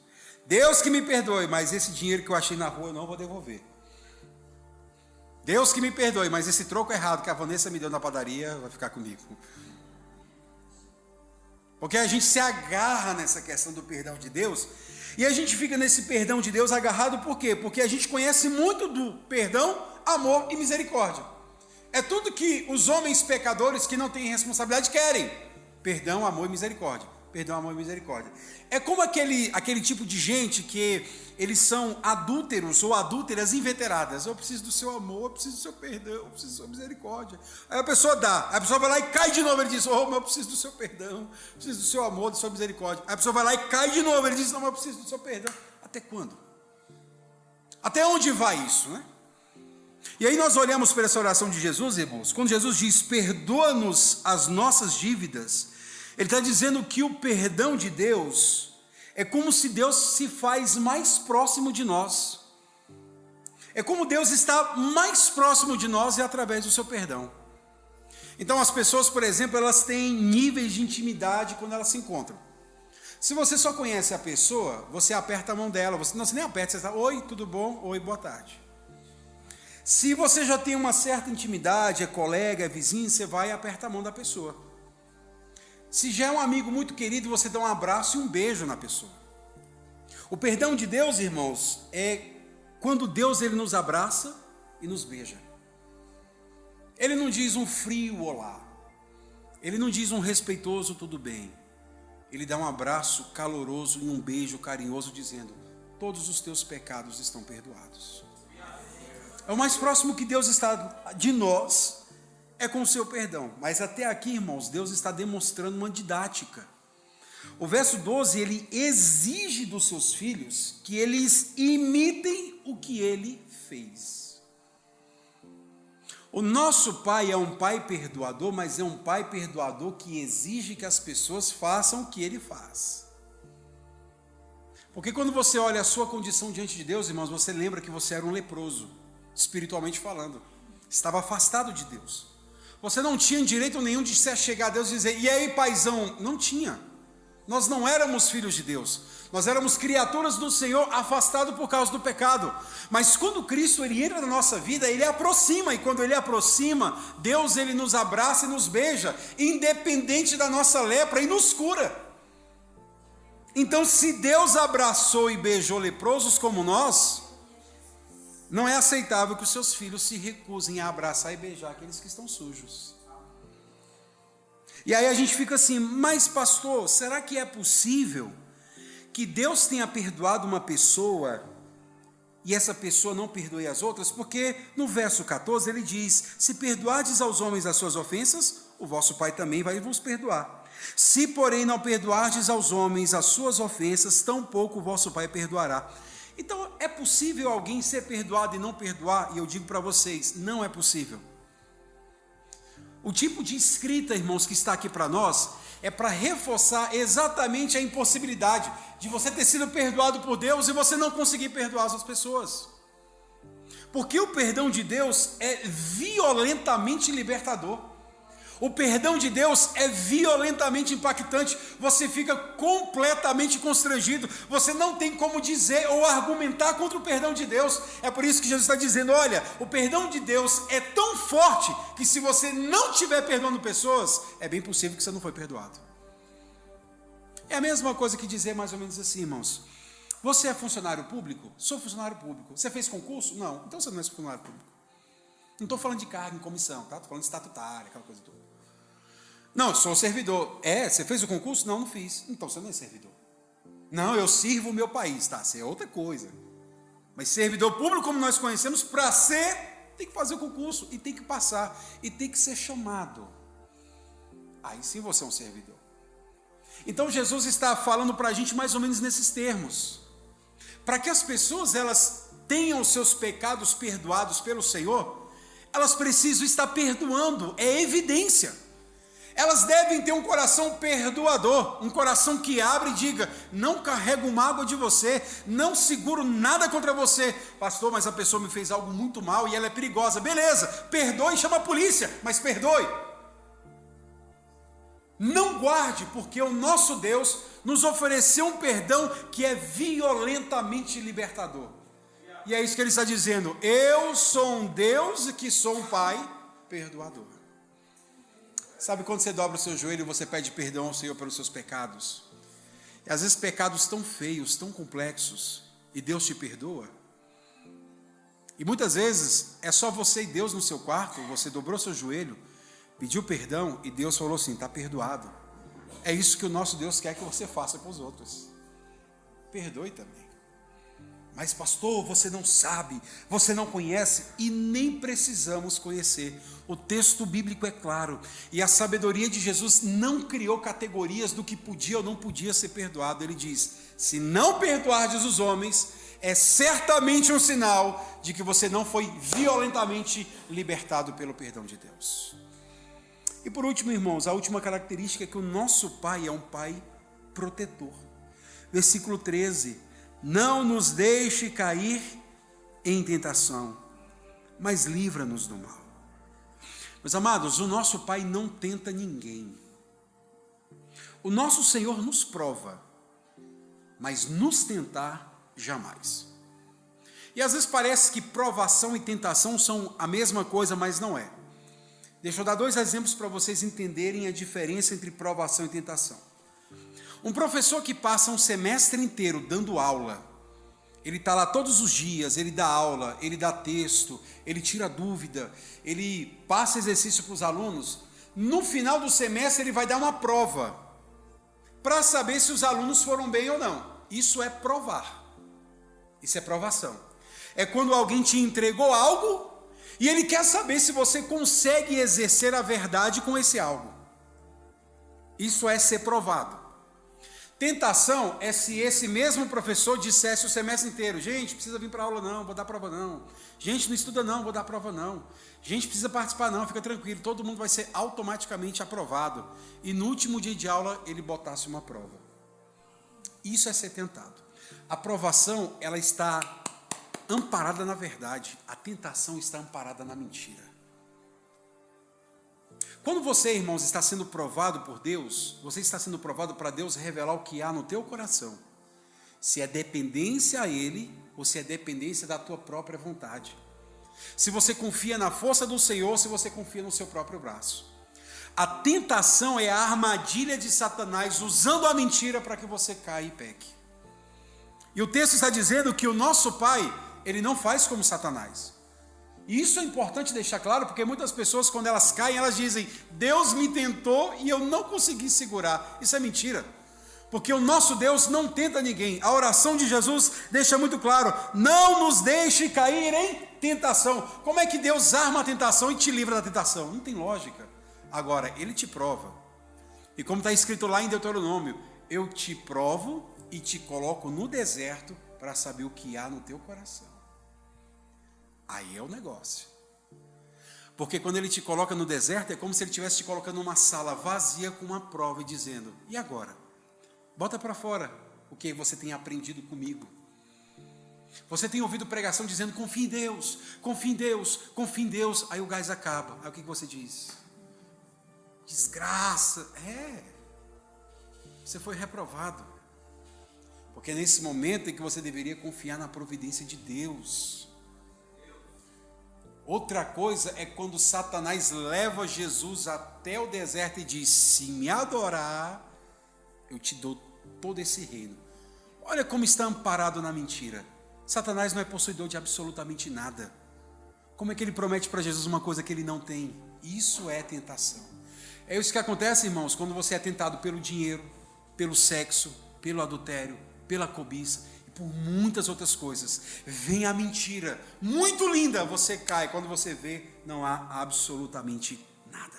Deus que me perdoe, mas esse dinheiro que eu achei na rua eu não vou devolver. Deus que me perdoe, mas esse troco errado que a Vanessa me deu na padaria vai ficar comigo. Porque a gente se agarra nessa questão do perdão de Deus, e a gente fica nesse perdão de Deus agarrado por quê? Porque a gente conhece muito do perdão, amor e misericórdia. É tudo que os homens pecadores que não têm responsabilidade querem: perdão, amor e misericórdia perdão, amor e misericórdia. É como aquele, aquele tipo de gente que eles são adúlteros ou adúlteras inveteradas. Eu preciso do seu amor, eu preciso do seu perdão, eu preciso da sua misericórdia. Aí a pessoa dá, a pessoa vai lá e cai de novo. Ele diz: Oh, mas eu preciso do seu perdão, eu preciso do seu amor, da sua misericórdia. Aí a pessoa vai lá e cai de novo. Ele diz: Não, mas eu preciso do seu perdão. Até quando? Até onde vai isso, né? E aí nós olhamos para essa oração de Jesus, irmãos, quando Jesus diz: Perdoa-nos as nossas dívidas ele está dizendo que o perdão de Deus é como se Deus se faz mais próximo de nós. É como Deus está mais próximo de nós e através do seu perdão. Então as pessoas, por exemplo, elas têm níveis de intimidade quando elas se encontram. Se você só conhece a pessoa, você aperta a mão dela, você não você nem aperta, você está, oi, tudo bom? Oi, boa tarde. Se você já tem uma certa intimidade, é colega, é vizinho, você vai e aperta a mão da pessoa. Se já é um amigo muito querido, você dá um abraço e um beijo na pessoa. O perdão de Deus, irmãos, é quando Deus ele nos abraça e nos beija. Ele não diz um frio olá. Ele não diz um respeitoso tudo bem. Ele dá um abraço caloroso e um beijo carinhoso dizendo: "Todos os teus pecados estão perdoados". É o mais próximo que Deus está de nós é com o seu perdão. Mas até aqui, irmãos, Deus está demonstrando uma didática. O verso 12, ele exige dos seus filhos que eles imitem o que ele fez. O nosso pai é um pai perdoador, mas é um pai perdoador que exige que as pessoas façam o que ele faz. Porque quando você olha a sua condição diante de Deus, irmãos, você lembra que você era um leproso, espiritualmente falando, estava afastado de Deus. Você não tinha direito nenhum de se chegar a Deus e dizer, e aí, paizão? Não tinha. Nós não éramos filhos de Deus. Nós éramos criaturas do Senhor afastados por causa do pecado. Mas quando Cristo ele entra na nossa vida, ele aproxima e quando ele aproxima, Deus ele nos abraça e nos beija, independente da nossa lepra e nos cura. Então, se Deus abraçou e beijou leprosos como nós, não é aceitável que os seus filhos se recusem a abraçar e beijar aqueles que estão sujos. E aí a gente fica assim, mas pastor, será que é possível que Deus tenha perdoado uma pessoa e essa pessoa não perdoe as outras? Porque no verso 14 ele diz: Se perdoardes aos homens as suas ofensas, o vosso Pai também vai vos perdoar. Se, porém, não perdoardes aos homens as suas ofensas, tampouco o vosso Pai perdoará. Então, é possível alguém ser perdoado e não perdoar? E eu digo para vocês, não é possível. O tipo de escrita, irmãos, que está aqui para nós, é para reforçar exatamente a impossibilidade de você ter sido perdoado por Deus e você não conseguir perdoar as pessoas. Porque o perdão de Deus é violentamente libertador. O perdão de Deus é violentamente impactante, você fica completamente constrangido, você não tem como dizer ou argumentar contra o perdão de Deus. É por isso que Jesus está dizendo: olha, o perdão de Deus é tão forte que se você não estiver perdoando pessoas, é bem possível que você não foi perdoado. É a mesma coisa que dizer mais ou menos assim, irmãos. Você é funcionário público? Sou funcionário público. Você fez concurso? Não. Então você não é funcionário público. Não estou falando de cargo em comissão, tá? Estou falando de estatutário, aquela coisa toda. Não, sou servidor. É, você fez o concurso? Não, não fiz. Então você não é servidor. Não, eu sirvo o meu país, tá? Isso é outra coisa. Mas servidor público, como nós conhecemos, para ser, tem que fazer o concurso e tem que passar e tem que ser chamado. Aí sim você é um servidor. Então Jesus está falando para a gente mais ou menos nesses termos. Para que as pessoas elas tenham seus pecados perdoados pelo Senhor, elas precisam estar perdoando, é evidência. Elas devem ter um coração perdoador, um coração que abre e diga: não carrego mágoa de você, não seguro nada contra você. Pastor, mas a pessoa me fez algo muito mal e ela é perigosa. Beleza, perdoe chama a polícia, mas perdoe. Não guarde, porque o nosso Deus nos ofereceu um perdão que é violentamente libertador. E é isso que ele está dizendo: eu sou um Deus que sou um Pai perdoador. Sabe quando você dobra o seu joelho e você pede perdão ao Senhor pelos seus pecados? E às vezes pecados tão feios, tão complexos, e Deus te perdoa. E muitas vezes é só você e Deus no seu quarto, você dobrou seu joelho, pediu perdão e Deus falou assim: está perdoado. É isso que o nosso Deus quer que você faça com os outros. Perdoe também. Mas, pastor, você não sabe, você não conhece e nem precisamos conhecer. O texto bíblico é claro e a sabedoria de Jesus não criou categorias do que podia ou não podia ser perdoado. Ele diz: se não perdoardes os homens, é certamente um sinal de que você não foi violentamente libertado pelo perdão de Deus. E por último, irmãos, a última característica é que o nosso Pai é um Pai protetor. Versículo 13 não nos deixe cair em tentação, mas livra-nos do mal. Meus amados, o nosso Pai não tenta ninguém. O nosso Senhor nos prova, mas nos tentar jamais. E às vezes parece que provação e tentação são a mesma coisa, mas não é. Deixa eu dar dois exemplos para vocês entenderem a diferença entre provação e tentação. Um professor que passa um semestre inteiro dando aula, ele está lá todos os dias, ele dá aula, ele dá texto, ele tira dúvida, ele passa exercício para os alunos. No final do semestre, ele vai dar uma prova para saber se os alunos foram bem ou não. Isso é provar. Isso é provação. É quando alguém te entregou algo e ele quer saber se você consegue exercer a verdade com esse algo. Isso é ser provado. Tentação é se esse mesmo professor dissesse o semestre inteiro: gente, precisa vir para aula não, vou dar prova não. Gente, não estuda não, vou dar prova não. Gente, precisa participar não, fica tranquilo, todo mundo vai ser automaticamente aprovado. E no último dia de aula ele botasse uma prova. Isso é ser tentado. A aprovação, ela está amparada na verdade, a tentação está amparada na mentira. Quando você, irmãos, está sendo provado por Deus, você está sendo provado para Deus revelar o que há no teu coração. Se é dependência a Ele ou se é dependência da tua própria vontade. Se você confia na força do Senhor se você confia no seu próprio braço. A tentação é a armadilha de Satanás usando a mentira para que você caia e peque. E o texto está dizendo que o nosso Pai, ele não faz como Satanás. Isso é importante deixar claro, porque muitas pessoas, quando elas caem, elas dizem: Deus me tentou e eu não consegui segurar. Isso é mentira. Porque o nosso Deus não tenta ninguém. A oração de Jesus deixa muito claro: não nos deixe cair em tentação. Como é que Deus arma a tentação e te livra da tentação? Não tem lógica. Agora, Ele te prova. E como está escrito lá em Deuteronômio: eu te provo e te coloco no deserto para saber o que há no teu coração. Aí é o negócio. Porque quando ele te coloca no deserto, é como se ele estivesse te colocando numa sala vazia com uma prova e dizendo: E agora? Bota para fora o que você tem aprendido comigo. Você tem ouvido pregação dizendo: confia em Deus, confia em Deus, confia em Deus. Aí o gás acaba. Aí o que você diz? Desgraça. É. Você foi reprovado. Porque é nesse momento em que você deveria confiar na providência de Deus. Outra coisa é quando Satanás leva Jesus até o deserto e diz: Se me adorar, eu te dou todo esse reino. Olha como está amparado na mentira. Satanás não é possuidor de absolutamente nada. Como é que ele promete para Jesus uma coisa que ele não tem? Isso é tentação. É isso que acontece, irmãos, quando você é tentado pelo dinheiro, pelo sexo, pelo adultério, pela cobiça por muitas outras coisas. Vem a mentira, muito linda, você cai. Quando você vê, não há absolutamente nada.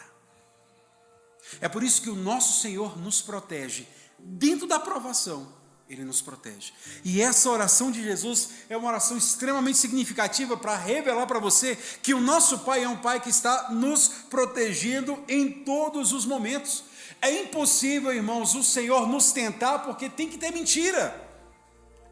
É por isso que o nosso Senhor nos protege dentro da provação ele nos protege. E essa oração de Jesus é uma oração extremamente significativa para revelar para você que o nosso Pai é um Pai que está nos protegendo em todos os momentos. É impossível, irmãos, o Senhor nos tentar porque tem que ter mentira.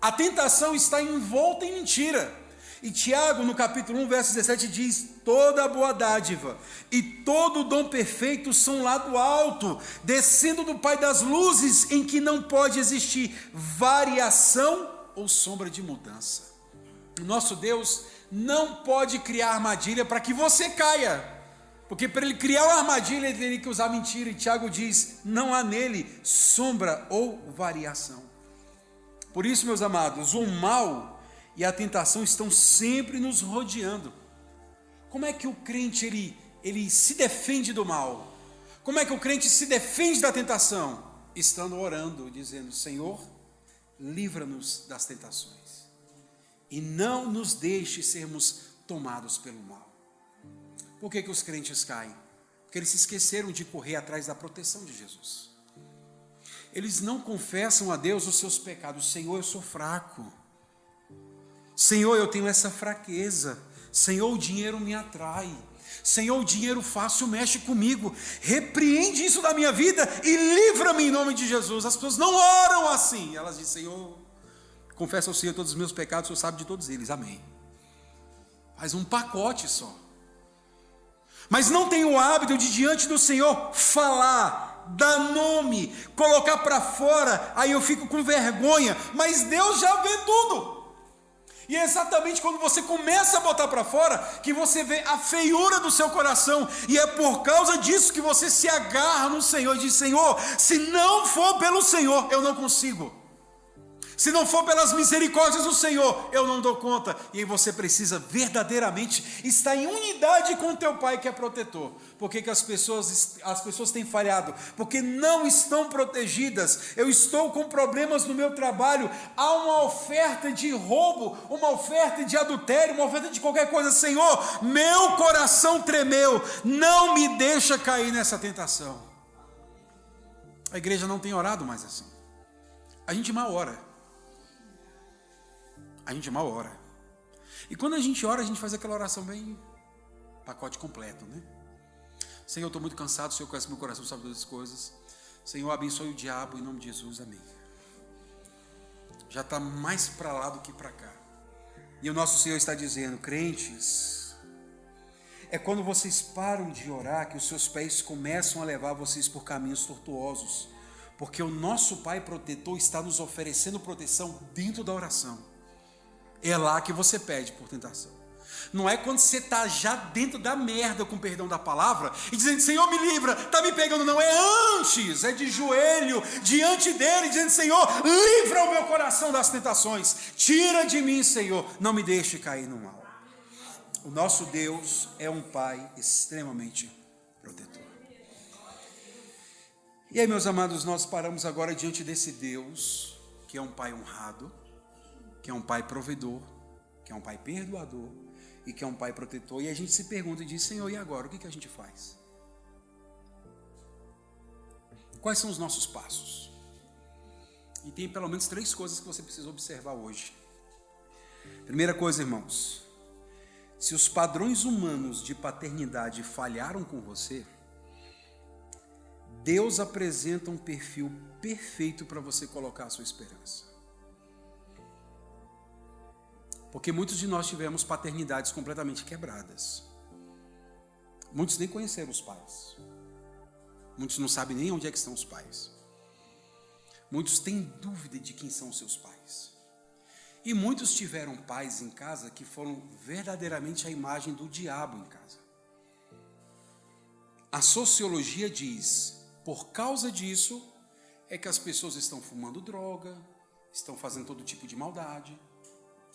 A tentação está envolta em mentira. E Tiago, no capítulo 1, verso 17, diz: Toda boa dádiva e todo dom perfeito são lá do alto, descendo do Pai das luzes, em que não pode existir variação ou sombra de mudança. Nosso Deus não pode criar armadilha para que você caia. Porque para ele criar uma armadilha, ele teria que usar mentira. E Tiago diz: não há nele sombra ou variação. Por isso, meus amados, o mal e a tentação estão sempre nos rodeando. Como é que o crente ele, ele se defende do mal? Como é que o crente se defende da tentação? Estando orando, dizendo: Senhor, livra-nos das tentações e não nos deixe sermos tomados pelo mal. Por que, que os crentes caem? Porque eles se esqueceram de correr atrás da proteção de Jesus. Eles não confessam a Deus os seus pecados. Senhor, eu sou fraco. Senhor, eu tenho essa fraqueza. Senhor, o dinheiro me atrai. Senhor, o dinheiro fácil mexe comigo. Repreende isso da minha vida e livra-me em nome de Jesus. As pessoas não oram assim. Elas dizem, Senhor, confessa ao Senhor todos os meus pecados, o Senhor sabe de todos eles. Amém. Faz um pacote só. Mas não tem o hábito de diante do Senhor falar, dar nome, colocar para fora, aí eu fico com vergonha, mas Deus já vê tudo. E é exatamente quando você começa a botar para fora que você vê a feiura do seu coração, e é por causa disso que você se agarra no Senhor e diz: Senhor, se não for pelo Senhor, eu não consigo. Se não for pelas misericórdias do Senhor, eu não dou conta. E aí você precisa verdadeiramente estar em unidade com teu Pai que é protetor. Por que, que as, pessoas, as pessoas têm falhado? Porque não estão protegidas. Eu estou com problemas no meu trabalho. Há uma oferta de roubo, uma oferta de adultério, uma oferta de qualquer coisa. Senhor, meu coração tremeu. Não me deixa cair nessa tentação. A igreja não tem orado mais assim. A gente mal ora a gente mal ora. E quando a gente ora, a gente faz aquela oração bem pacote completo, né? Senhor, eu estou muito cansado, o Senhor conhece meu coração, sabe todas as coisas. Senhor, abençoe o diabo em nome de Jesus, amém. Já está mais para lá do que para cá. E o nosso Senhor está dizendo, crentes, é quando vocês param de orar que os seus pés começam a levar vocês por caminhos tortuosos. Porque o nosso Pai protetor está nos oferecendo proteção dentro da oração. É lá que você pede por tentação. Não é quando você está já dentro da merda, com perdão da palavra, e dizendo, Senhor, me livra, está me pegando. Não, é antes, é de joelho, diante dele, dizendo, Senhor, livra o meu coração das tentações. Tira de mim, Senhor, não me deixe cair no mal. O nosso Deus é um Pai extremamente protetor. E aí, meus amados, nós paramos agora diante desse Deus, que é um Pai honrado que é um pai provedor, que é um pai perdoador e que é um pai protetor. E a gente se pergunta e diz: Senhor, e agora? O que, que a gente faz? Quais são os nossos passos? E tem pelo menos três coisas que você precisa observar hoje. Primeira coisa, irmãos, se os padrões humanos de paternidade falharam com você, Deus apresenta um perfil perfeito para você colocar a sua esperança. Porque muitos de nós tivemos paternidades completamente quebradas. Muitos nem conheceram os pais. Muitos não sabem nem onde é que estão os pais. Muitos têm dúvida de quem são os seus pais. E muitos tiveram pais em casa que foram verdadeiramente a imagem do diabo em casa. A sociologia diz, por causa disso, é que as pessoas estão fumando droga, estão fazendo todo tipo de maldade,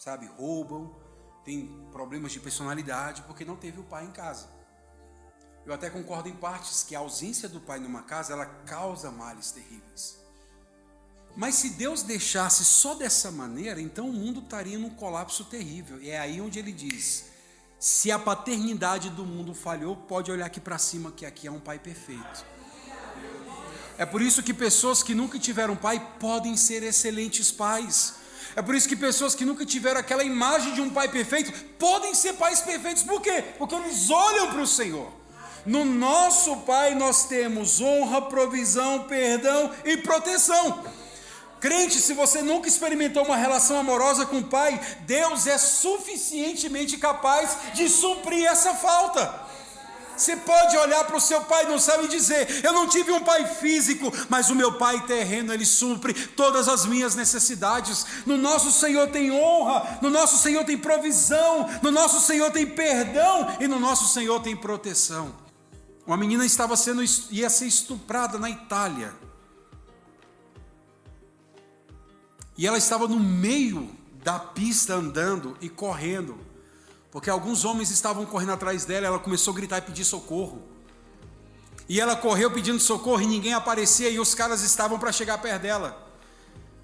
sabe, roubam, tem problemas de personalidade porque não teve o pai em casa. Eu até concordo em partes que a ausência do pai numa casa ela causa males terríveis. Mas se Deus deixasse só dessa maneira, então o mundo estaria num colapso terrível. E é aí onde ele diz: se a paternidade do mundo falhou, pode olhar aqui para cima, que aqui é um pai perfeito. É por isso que pessoas que nunca tiveram pai podem ser excelentes pais. É por isso que pessoas que nunca tiveram aquela imagem de um pai perfeito podem ser pais perfeitos. Por quê? Porque eles olham para o Senhor. No nosso Pai nós temos honra, provisão, perdão e proteção. Crente, se você nunca experimentou uma relação amorosa com o Pai, Deus é suficientemente capaz de suprir essa falta. Você pode olhar para o seu pai no céu e dizer: Eu não tive um pai físico, mas o meu pai terreno, ele supre todas as minhas necessidades. No nosso Senhor tem honra, no nosso Senhor tem provisão, no nosso Senhor tem perdão e no nosso Senhor tem proteção. Uma menina estava sendo ia ser estuprada na Itália. E ela estava no meio da pista andando e correndo, porque alguns homens estavam correndo atrás dela, ela começou a gritar e pedir socorro. E ela correu pedindo socorro e ninguém aparecia e os caras estavam para chegar perto dela.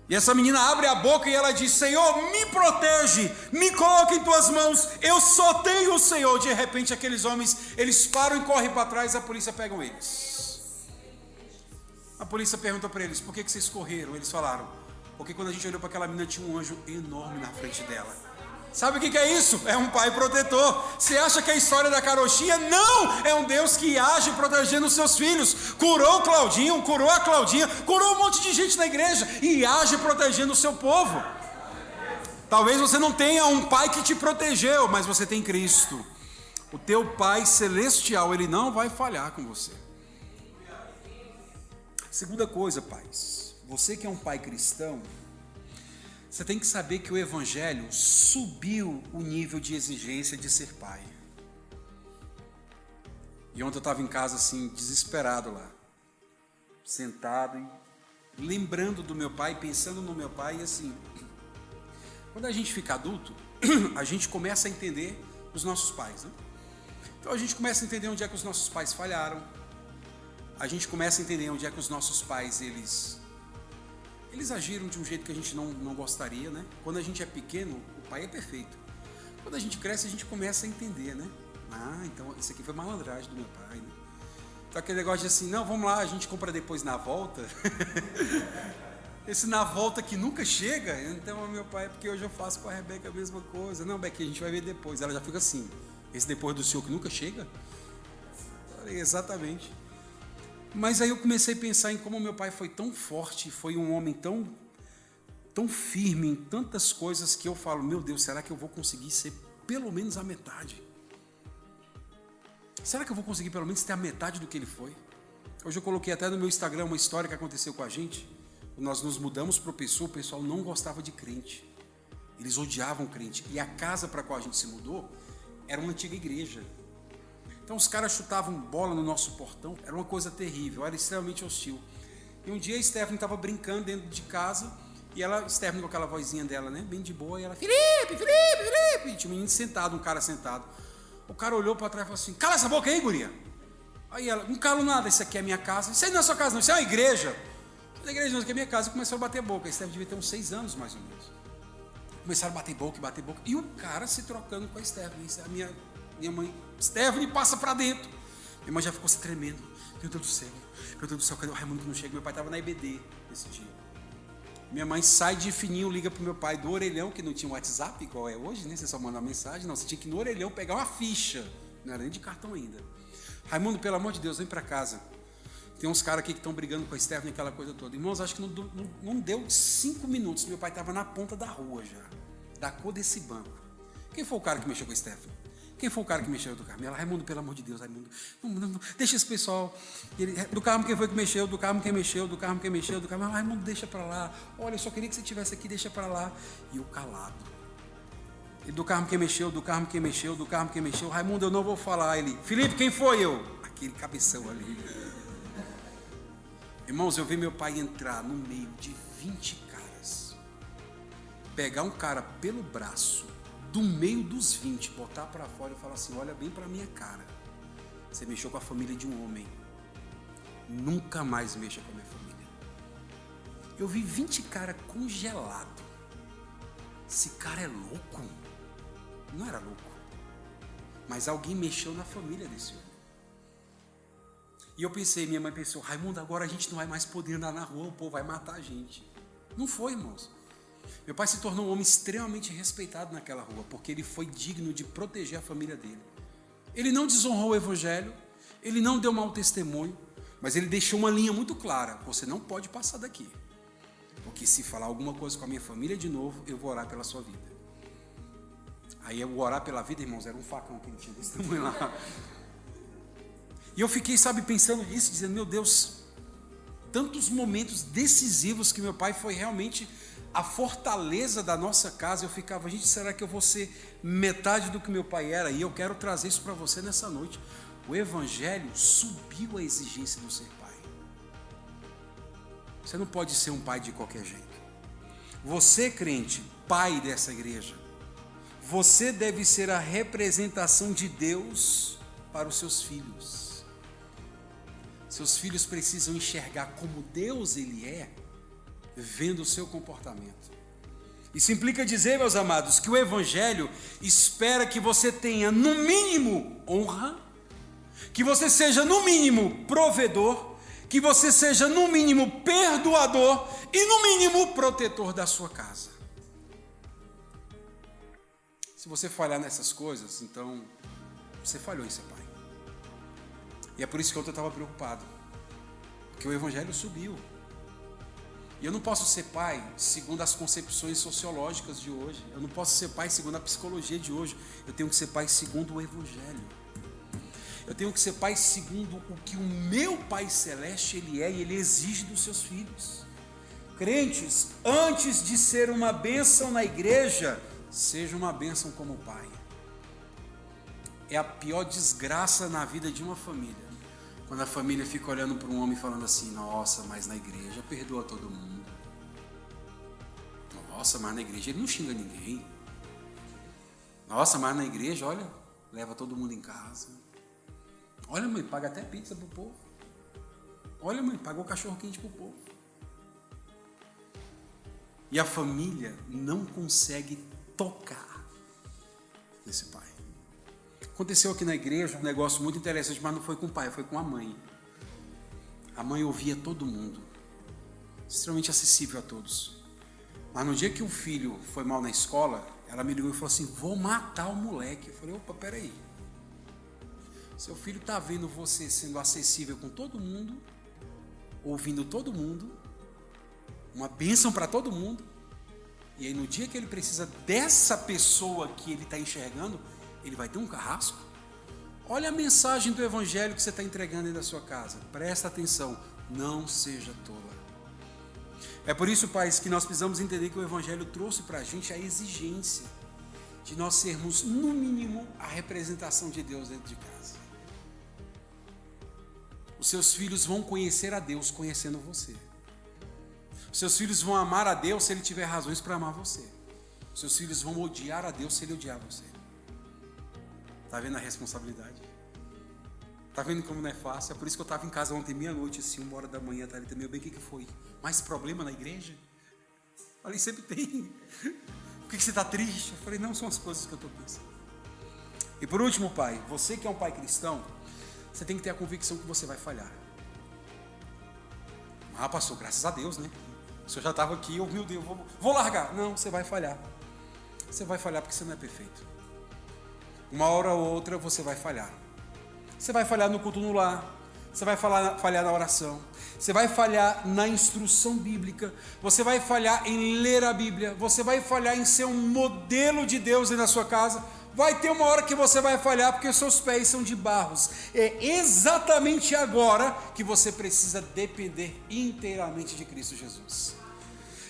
E essa menina abre a boca e ela diz: Senhor, me protege, me coloque em tuas mãos, eu só tenho o Senhor. De repente, aqueles homens, eles param e correm para trás a polícia pega eles. A polícia pergunta para eles: por que, que vocês correram? Eles falaram: porque quando a gente olhou para aquela menina, tinha um anjo enorme na frente dela. Sabe o que é isso? É um pai protetor. Você acha que a história da carochinha? Não! É um Deus que age protegendo os seus filhos. Curou o Claudinho, curou a Claudinha, curou um monte de gente na igreja e age protegendo o seu povo. Talvez você não tenha um pai que te protegeu, mas você tem Cristo. O teu pai celestial, ele não vai falhar com você. Segunda coisa, pais. Você que é um pai cristão, você tem que saber que o Evangelho subiu o nível de exigência de ser pai. E ontem eu estava em casa assim, desesperado lá, sentado lembrando do meu pai, pensando no meu pai, e assim, quando a gente fica adulto, a gente começa a entender os nossos pais. Né? Então a gente começa a entender onde é que os nossos pais falharam, a gente começa a entender onde é que os nossos pais eles eles agiram de um jeito que a gente não, não gostaria, né? Quando a gente é pequeno, o pai é perfeito. Quando a gente cresce, a gente começa a entender, né? Ah, então isso aqui foi malandragem do meu pai, né? Então aquele negócio de assim, não, vamos lá, a gente compra depois na volta. Esse na volta que nunca chega, então meu pai, porque hoje eu faço com a Rebeca a mesma coisa. Não, Becky, a gente vai ver depois. Ela já fica assim, esse depois do senhor que nunca chega? Exatamente. Mas aí eu comecei a pensar em como meu pai foi tão forte, foi um homem tão tão firme em tantas coisas que eu falo, meu Deus, será que eu vou conseguir ser pelo menos a metade? Será que eu vou conseguir pelo menos ter a metade do que ele foi? Hoje eu coloquei até no meu Instagram uma história que aconteceu com a gente. Nós nos mudamos para o pessoal, o pessoal não gostava de crente. Eles odiavam crente. E a casa para qual a gente se mudou era uma antiga igreja. Então os caras chutavam bola no nosso portão, era uma coisa terrível, era extremamente hostil. E um dia a Stephanie estava brincando dentro de casa, e ela, Stephanie com aquela vozinha dela, né, bem de boa, e ela, Felipe, Felipe, Felipe, e tinha um menino sentado, um cara sentado. O cara olhou para trás e falou assim, cala essa boca aí, guria. Aí ela, não calo nada, isso aqui é minha casa. Isso aí não é sua casa não, isso é uma igreja. A igreja não, isso aqui é minha casa. E começou a bater boca. A Stephanie devia ter uns seis anos, mais ou menos. Começaram a bater boca, bater boca. E o cara se trocando com a Stephanie. A minha, minha mãe Stephanie passa para dentro. Minha mãe já ficou se tremendo. Meu Deus do céu, meu Deus do céu, cadê o Raimundo que não chega? Meu pai estava na IBD nesse dia. Minha mãe sai de fininho, liga pro meu pai do orelhão, que não tinha WhatsApp igual é hoje, né? Você só manda uma mensagem. Não, você tinha que ir no orelhão pegar uma ficha. Não era nem de cartão ainda. Raimundo, pelo amor de Deus, vem para casa. Tem uns caras aqui que estão brigando com a Stephanie, aquela coisa toda. Irmãos, acho que não, não, não deu cinco minutos. Meu pai estava na ponta da rua já, da cor desse banco. Quem foi o cara que mexeu com a Stephanie? Quem foi o cara que mexeu do carro? Ela, Raimundo, pelo amor de Deus, Raimundo. Não, não, deixa esse pessoal. Ele, do carro quem foi que mexeu, do carro quem mexeu, do carro quem mexeu, do carro. Ela, Raimundo, deixa para lá. Olha, eu só queria que você estivesse aqui, deixa para lá. E o calado. Ele, do carro quem mexeu, do carro quem mexeu, do carro quem mexeu. Raimundo, eu não vou falar. Ele, Felipe, quem foi eu? Aquele cabeção ali. Irmãos, eu vi meu pai entrar no meio de 20 caras. Pegar um cara pelo braço do meio dos 20, botar para fora e falar assim: olha bem para minha cara. Você mexeu com a família de um homem. Nunca mais mexa com a minha família. Eu vi 20 cara congelado. Esse cara é louco. Não era louco. Mas alguém mexeu na família desse homem. E eu pensei, minha mãe pensou, Raimundo, agora a gente não vai mais poder andar na rua, o povo vai matar a gente. Não foi, irmãos. Meu pai se tornou um homem extremamente respeitado naquela rua, porque ele foi digno de proteger a família dele. Ele não desonrou o evangelho, ele não deu mau testemunho, mas ele deixou uma linha muito clara: você não pode passar daqui. Porque se falar alguma coisa com a minha família de novo, eu vou orar pela sua vida. Aí eu orar pela vida, irmãos, era um facão que ele tinha desse tamanho lá. E eu fiquei, sabe, pensando nisso, dizendo, meu Deus, tantos momentos decisivos que meu pai foi realmente a fortaleza da nossa casa, eu ficava, gente, será que eu vou ser metade do que meu pai era? E eu quero trazer isso para você nessa noite. O Evangelho subiu a exigência do ser pai. Você não pode ser um pai de qualquer jeito. Você, crente, pai dessa igreja, você deve ser a representação de Deus para os seus filhos. Seus filhos precisam enxergar como Deus ele é vendo o seu comportamento. Isso implica dizer, meus amados, que o Evangelho espera que você tenha, no mínimo, honra, que você seja, no mínimo, provedor, que você seja, no mínimo, perdoador e, no mínimo, protetor da sua casa. Se você falhar nessas coisas, então você falhou em ser pai. E é por isso que eu estava preocupado, porque o Evangelho subiu. E eu não posso ser pai segundo as concepções sociológicas de hoje. Eu não posso ser pai segundo a psicologia de hoje. Eu tenho que ser pai segundo o Evangelho. Eu tenho que ser pai segundo o que o meu Pai Celeste ele é e ele exige dos seus filhos. Crentes, antes de ser uma bênção na igreja, seja uma bênção como pai. É a pior desgraça na vida de uma família quando a família fica olhando para um homem falando assim: Nossa, mas na igreja perdoa todo mundo. Nossa, mas na igreja ele não xinga ninguém. Nossa, mas na igreja, olha, leva todo mundo em casa. Olha, mãe, paga até pizza pro povo. Olha, mãe, pagou cachorro quente pro povo. E a família não consegue tocar nesse pai. Aconteceu aqui na igreja um negócio muito interessante, mas não foi com o pai, foi com a mãe. A mãe ouvia todo mundo, extremamente acessível a todos. Mas no dia que o filho foi mal na escola, ela me ligou e falou assim: Vou matar o moleque. Eu falei: opa, peraí. Seu filho está vendo você sendo acessível com todo mundo, ouvindo todo mundo, uma bênção para todo mundo. E aí, no dia que ele precisa dessa pessoa que ele está enxergando, ele vai ter um carrasco? Olha a mensagem do evangelho que você está entregando dentro da sua casa. Presta atenção, não seja tola. É por isso, pais, que nós precisamos entender que o evangelho trouxe para a gente a exigência de nós sermos, no mínimo, a representação de Deus dentro de casa. Os seus filhos vão conhecer a Deus conhecendo você. Os seus filhos vão amar a Deus se ele tiver razões para amar você. Os seus filhos vão odiar a Deus se ele odiar você. Está vendo a responsabilidade? Está vendo como não é fácil? É por isso que eu estava em casa ontem, meia-noite, assim, uma hora da manhã, tá ali também. bem, o que, que foi? Mais problema na igreja? Falei, sempre tem. Por que, que você está triste? Eu falei, não, são as coisas que eu estou pensando. E por último, pai, você que é um pai cristão, você tem que ter a convicção que você vai falhar. Ah, pastor, graças a Deus, né? O senhor já estava aqui, eu, meu Deus, vou, vou largar. Não, você vai falhar. Você vai falhar porque você não é perfeito. Uma hora ou outra você vai falhar. Você vai falhar no culto no lar. Você vai falhar, falhar na oração. Você vai falhar na instrução bíblica. Você vai falhar em ler a Bíblia. Você vai falhar em ser um modelo de Deus na sua casa. Vai ter uma hora que você vai falhar porque os seus pés são de barros. É exatamente agora que você precisa depender inteiramente de Cristo Jesus.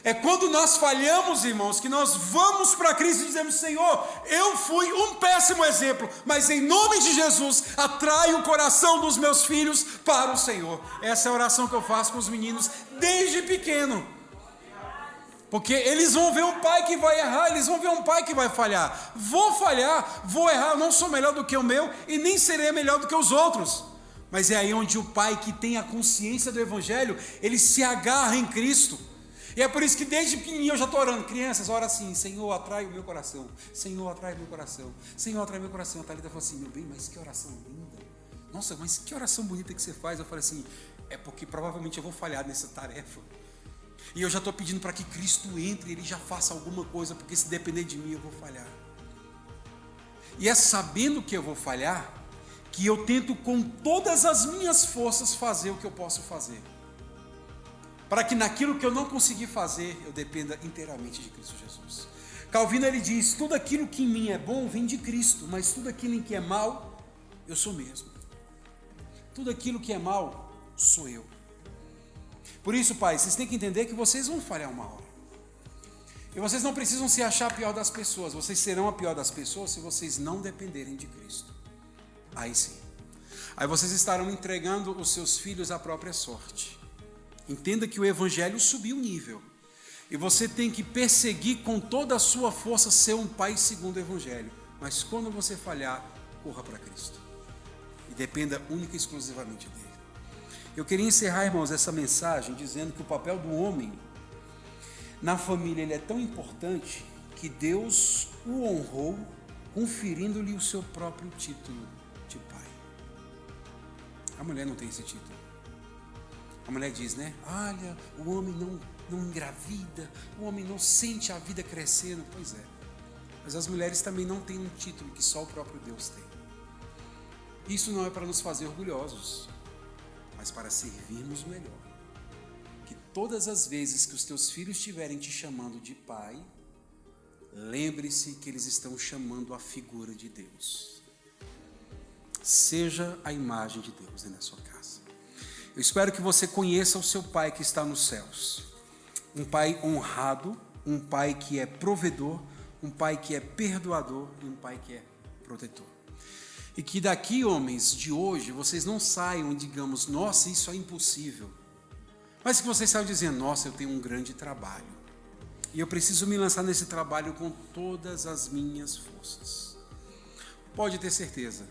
É quando nós falhamos, irmãos, que nós vamos para Cristo e dizemos: Senhor, eu fui um péssimo exemplo, mas em nome de Jesus, atrai o coração dos meus filhos para o Senhor. Essa é a oração que eu faço com os meninos desde pequeno. Porque eles vão ver um pai que vai errar, eles vão ver um pai que vai falhar. Vou falhar, vou errar, eu não sou melhor do que o meu e nem serei melhor do que os outros. Mas é aí onde o pai que tem a consciência do Evangelho, ele se agarra em Cristo. E é por isso que desde pequenininho eu já estou orando. Crianças, ora assim: Senhor, atrai o meu coração. Senhor, atrai o meu coração. Senhor, atrai o meu coração. A Thalita falou assim: Meu bem, mas que oração linda. Nossa, mas que oração bonita que você faz. Eu falei assim: É porque provavelmente eu vou falhar nessa tarefa. E eu já estou pedindo para que Cristo entre, Ele já faça alguma coisa, porque se depender de mim eu vou falhar. E é sabendo que eu vou falhar, que eu tento com todas as minhas forças fazer o que eu posso fazer para que naquilo que eu não consegui fazer, eu dependa inteiramente de Cristo Jesus. Calvino ele diz: tudo aquilo que em mim é bom vem de Cristo, mas tudo aquilo em que é mal, eu sou mesmo. Tudo aquilo que é mal, sou eu. Por isso, pai, vocês têm que entender que vocês vão falhar uma hora. E vocês não precisam se achar a pior das pessoas, vocês serão a pior das pessoas se vocês não dependerem de Cristo. Aí sim. Aí vocês estarão entregando os seus filhos à própria sorte. Entenda que o evangelho subiu o nível. E você tem que perseguir com toda a sua força ser um pai segundo o evangelho. Mas quando você falhar, corra para Cristo. E dependa única e exclusivamente dele. Eu queria encerrar, irmãos, essa mensagem dizendo que o papel do homem na família ele é tão importante que Deus o honrou conferindo-lhe o seu próprio título de pai. A mulher não tem esse título. A mulher diz, né? Olha, o homem não, não engravida, o homem não sente a vida crescendo. Pois é. Mas as mulheres também não têm um título que só o próprio Deus tem. Isso não é para nos fazer orgulhosos, mas para servirmos melhor. Que todas as vezes que os teus filhos estiverem te chamando de pai, lembre-se que eles estão chamando a figura de Deus. Seja a imagem de Deus na sua casa. Eu espero que você conheça o seu Pai que está nos céus. Um Pai honrado, um Pai que é provedor, um Pai que é perdoador e um Pai que é protetor. E que daqui, homens, de hoje, vocês não saiam, digamos, nossa, isso é impossível. Mas que vocês saiam dizendo, nossa, eu tenho um grande trabalho. E eu preciso me lançar nesse trabalho com todas as minhas forças. Pode ter certeza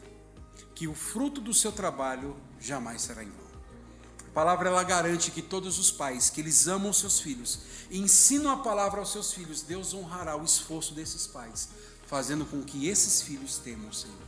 que o fruto do seu trabalho jamais será em vão palavra ela garante que todos os pais que eles amam seus filhos e ensinam a palavra aos seus filhos, Deus honrará o esforço desses pais, fazendo com que esses filhos temam o Senhor.